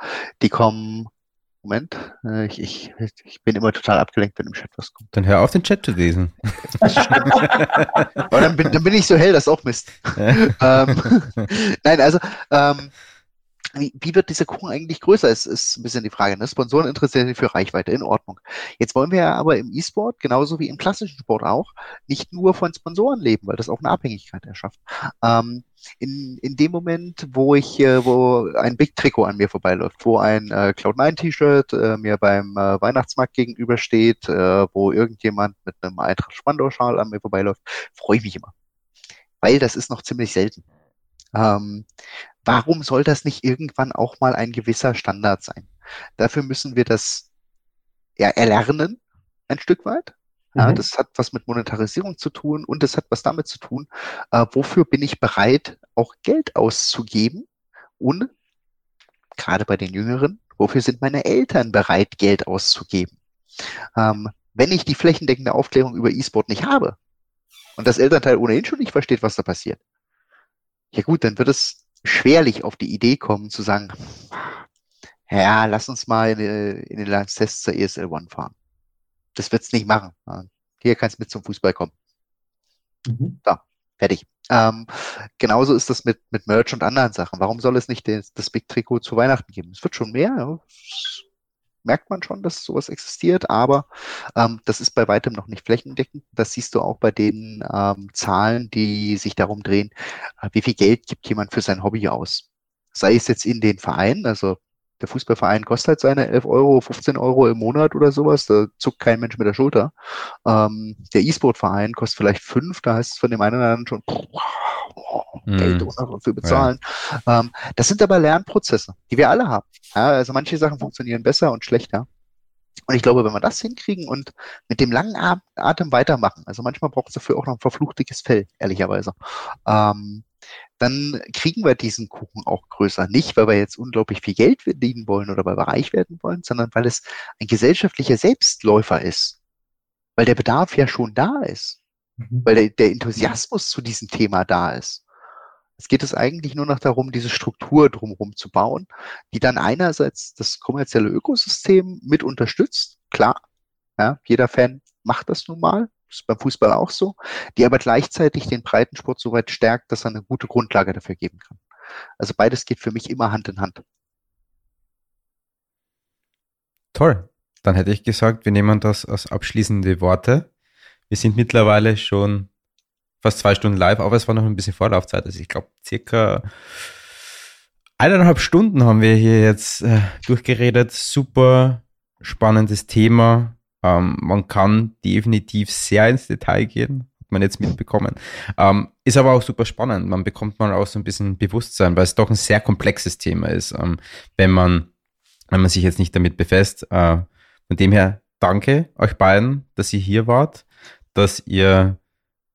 die kommen Moment, äh, ich, ich, ich bin immer total abgelenkt, wenn im Chat was kommt. Dann hör auf, den Chat zu lesen. Dann bin, dann bin ich so hell, das ist auch Mist. ähm, nein, also ähm, wie, wird dieser Kuchen eigentlich größer? Ist, ist ein bisschen die Frage. Ne? Sponsoren interessieren sich für Reichweite, in Ordnung. Jetzt wollen wir ja aber im E-Sport, genauso wie im klassischen Sport auch, nicht nur von Sponsoren leben, weil das auch eine Abhängigkeit erschafft. Ähm, in, in dem Moment, wo ich, äh, wo ein Big Trikot an mir vorbeiläuft, wo ein äh, Cloud9 -T-Shirt äh, mir beim äh, Weihnachtsmarkt gegenübersteht, äh, wo irgendjemand mit einem Eintracht Spandau-Schal an mir vorbeiläuft, freue ich mich immer. Weil das ist noch ziemlich selten. Ähm, warum soll das nicht irgendwann auch mal ein gewisser Standard sein? Dafür müssen wir das ja, erlernen, ein Stück weit. Ja, mhm. das hat was mit Monetarisierung zu tun und das hat was damit zu tun, äh, wofür bin ich bereit, auch Geld auszugeben und gerade bei den Jüngeren, wofür sind meine Eltern bereit, Geld auszugeben? Ähm, wenn ich die flächendeckende Aufklärung über E-Sport nicht habe und das Elternteil ohnehin schon nicht versteht, was da passiert, ja gut, dann wird es schwerlich auf die Idee kommen zu sagen, ja, lass uns mal in, in den Landstests zur ESL One fahren. Das wird's nicht machen. Hier kannst mit zum Fußball kommen. Mhm. So, fertig. Ähm, genauso ist das mit, mit Merch und anderen Sachen. Warum soll es nicht das, das Big Trikot zu Weihnachten geben? Es wird schon mehr. Ja merkt man schon, dass sowas existiert, aber ähm, das ist bei weitem noch nicht flächendeckend. Das siehst du auch bei den ähm, Zahlen, die sich darum drehen, äh, wie viel Geld gibt jemand für sein Hobby aus. Sei es jetzt in den Vereinen, also der Fußballverein kostet halt seine 11 Euro, 15 Euro im Monat oder sowas, da zuckt kein Mensch mit der Schulter. Ähm, der E-Sport-Verein kostet vielleicht fünf, da heißt es von dem einen oder anderen schon, mm. Geld dafür bezahlen. Ja. Ähm, das sind aber Lernprozesse, die wir alle haben. Ja, also manche Sachen funktionieren besser und schlechter. Und ich glaube, wenn wir das hinkriegen und mit dem langen Atem weitermachen, also manchmal braucht es dafür auch noch ein verfluchtiges Fell, ehrlicherweise, ähm, dann kriegen wir diesen Kuchen auch größer. Nicht, weil wir jetzt unglaublich viel Geld verdienen wollen oder weil wir reich werden wollen, sondern weil es ein gesellschaftlicher Selbstläufer ist. Weil der Bedarf ja schon da ist. Mhm. Weil der, der Enthusiasmus zu diesem Thema da ist. Es geht es eigentlich nur noch darum, diese Struktur drumherum zu bauen, die dann einerseits das kommerzielle Ökosystem mit unterstützt. Klar, ja, jeder Fan macht das nun mal, ist beim Fußball auch so, die aber gleichzeitig den Breitensport so weit stärkt, dass er eine gute Grundlage dafür geben kann. Also beides geht für mich immer Hand in Hand. Toll. Dann hätte ich gesagt, wir nehmen das als abschließende Worte. Wir sind mittlerweile schon fast zwei Stunden live, aber es war noch ein bisschen Vorlaufzeit. Also ich glaube, circa eineinhalb Stunden haben wir hier jetzt äh, durchgeredet. Super spannendes Thema. Ähm, man kann definitiv sehr ins Detail gehen, hat man jetzt mitbekommen. Ähm, ist aber auch super spannend. Man bekommt mal auch so ein bisschen Bewusstsein, weil es doch ein sehr komplexes Thema ist, ähm, wenn man wenn man sich jetzt nicht damit befasst. Äh, von dem her danke euch beiden, dass ihr hier wart, dass ihr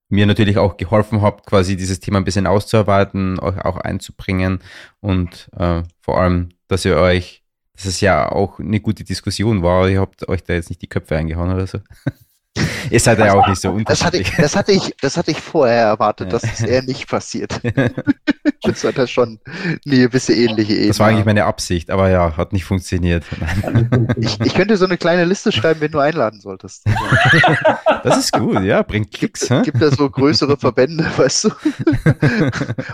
mir natürlich auch geholfen habt, quasi dieses Thema ein bisschen auszuarbeiten, euch auch einzubringen und äh, vor allem, dass ihr euch dass es ja auch eine gute Diskussion war. Ihr habt euch da jetzt nicht die Köpfe eingehauen oder so. Ihr seid ja auch nicht so unterschiedlich. Das hatte ich, das hatte ich, das hatte ich vorher erwartet, dass es eher nicht passiert. das hat ja schon eine gewisse ähnliche Ebene. Das war eigentlich meine Absicht, aber ja, hat nicht funktioniert. ich, ich könnte so eine kleine Liste schreiben, wenn du einladen solltest. das ist gut, ja, bringt Klicks. Gibt, gibt ja so größere Verbände, weißt du.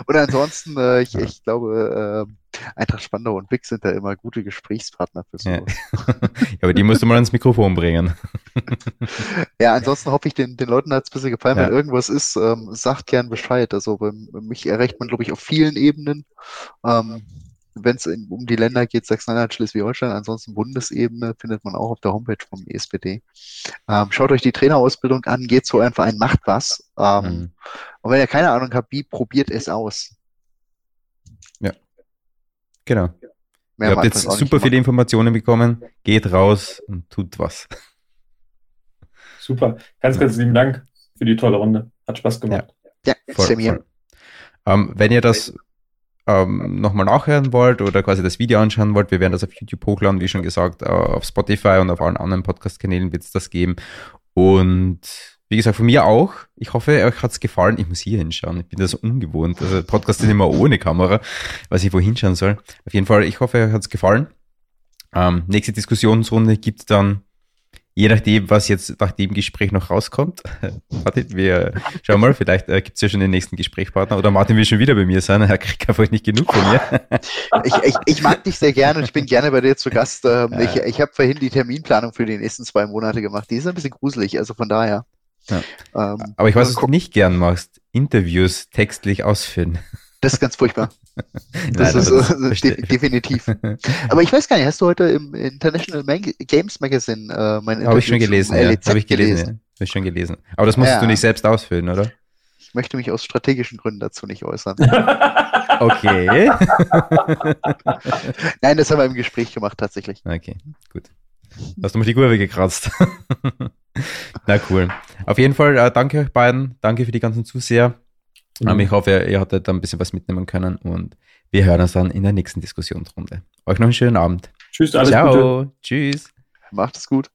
Und ansonsten, äh, ich, ich glaube, äh, Eintracht Spandau und Wick sind da immer gute Gesprächspartner für sowas. Ja. aber die musst du mal ans Mikrofon bringen. ja, ansonsten hoffe ich, den, den Leuten hat es ein bisschen gefallen. Ja. Wenn irgendwas ist, ähm, sagt gern Bescheid. Also bei, mich erreicht man, glaube ich, auf vielen Ebenen. Ähm, wenn es um die Länder geht, Sachsen-Anhalt, Schleswig-Holstein, ansonsten Bundesebene findet man auch auf der Homepage vom ESPD. Ähm, schaut euch die Trainerausbildung an, geht zu einem Verein, macht was. Ähm, mhm. Und wenn ihr keine Ahnung habt, wie, probiert es aus. Genau. Mehr Ihr habt jetzt super viele Informationen bekommen. Geht raus und tut was. Super. Ganz, ganz lieben Dank für die tolle Runde. Hat Spaß gemacht. Ja, ja voll, voll. Ähm, wenn ihr das ähm, nochmal nachhören wollt oder quasi das Video anschauen wollt, wir werden das auf YouTube hochladen, wie schon gesagt, äh, auf Spotify und auf allen anderen Podcast-Kanälen wird es das geben. Und wie gesagt, von mir auch. Ich hoffe, euch hat es gefallen. Ich muss hier hinschauen. Ich bin das ungewohnt. Also Podcast ist immer ohne Kamera, weiß ich wo hinschauen soll. Auf jeden Fall, ich hoffe, euch hat es gefallen. Ähm, nächste Diskussionsrunde gibt es dann je nachdem, was jetzt nach dem Gespräch noch rauskommt. Martin, wir schauen mal, vielleicht äh, gibt es ja schon den nächsten Gesprächspartner oder Martin will schon wieder bei mir sein. Er kriegt einfach nicht genug von mir. ich, ich, ich, mag dich sehr gerne und ich bin gerne bei dir zu Gast. Ähm, ich ich habe vorhin die Terminplanung für die nächsten zwei Monate gemacht. Die ist ein bisschen gruselig, also von daher. Ja. Ähm, Aber ich weiß, was du nicht gern machst, Interviews textlich ausführen. Das ist ganz furchtbar. Das Nein, ist das de definitiv. Aber ich weiß gar nicht, hast du heute im International Mag Games Magazine äh, mein Habe ich schon gelesen, ja. Habe ich gelesen, gelesen. Ja. Habe ich schon gelesen. Aber das musstest ja. du nicht selbst ausfüllen, oder? Ich möchte mich aus strategischen Gründen dazu nicht äußern. okay. Nein, das haben wir im Gespräch gemacht, tatsächlich. Okay, gut. Hast du mich die Kurve gekratzt. Na cool. Auf jeden Fall, äh, danke euch beiden. Danke für die ganzen Zuseher. Mhm. Ich hoffe, ihr, ihr hattet da ein bisschen was mitnehmen können und wir hören uns dann in der nächsten Diskussionsrunde. Euch noch einen schönen Abend. Tschüss, alles Ciao. Gute. Tschüss. Macht es gut.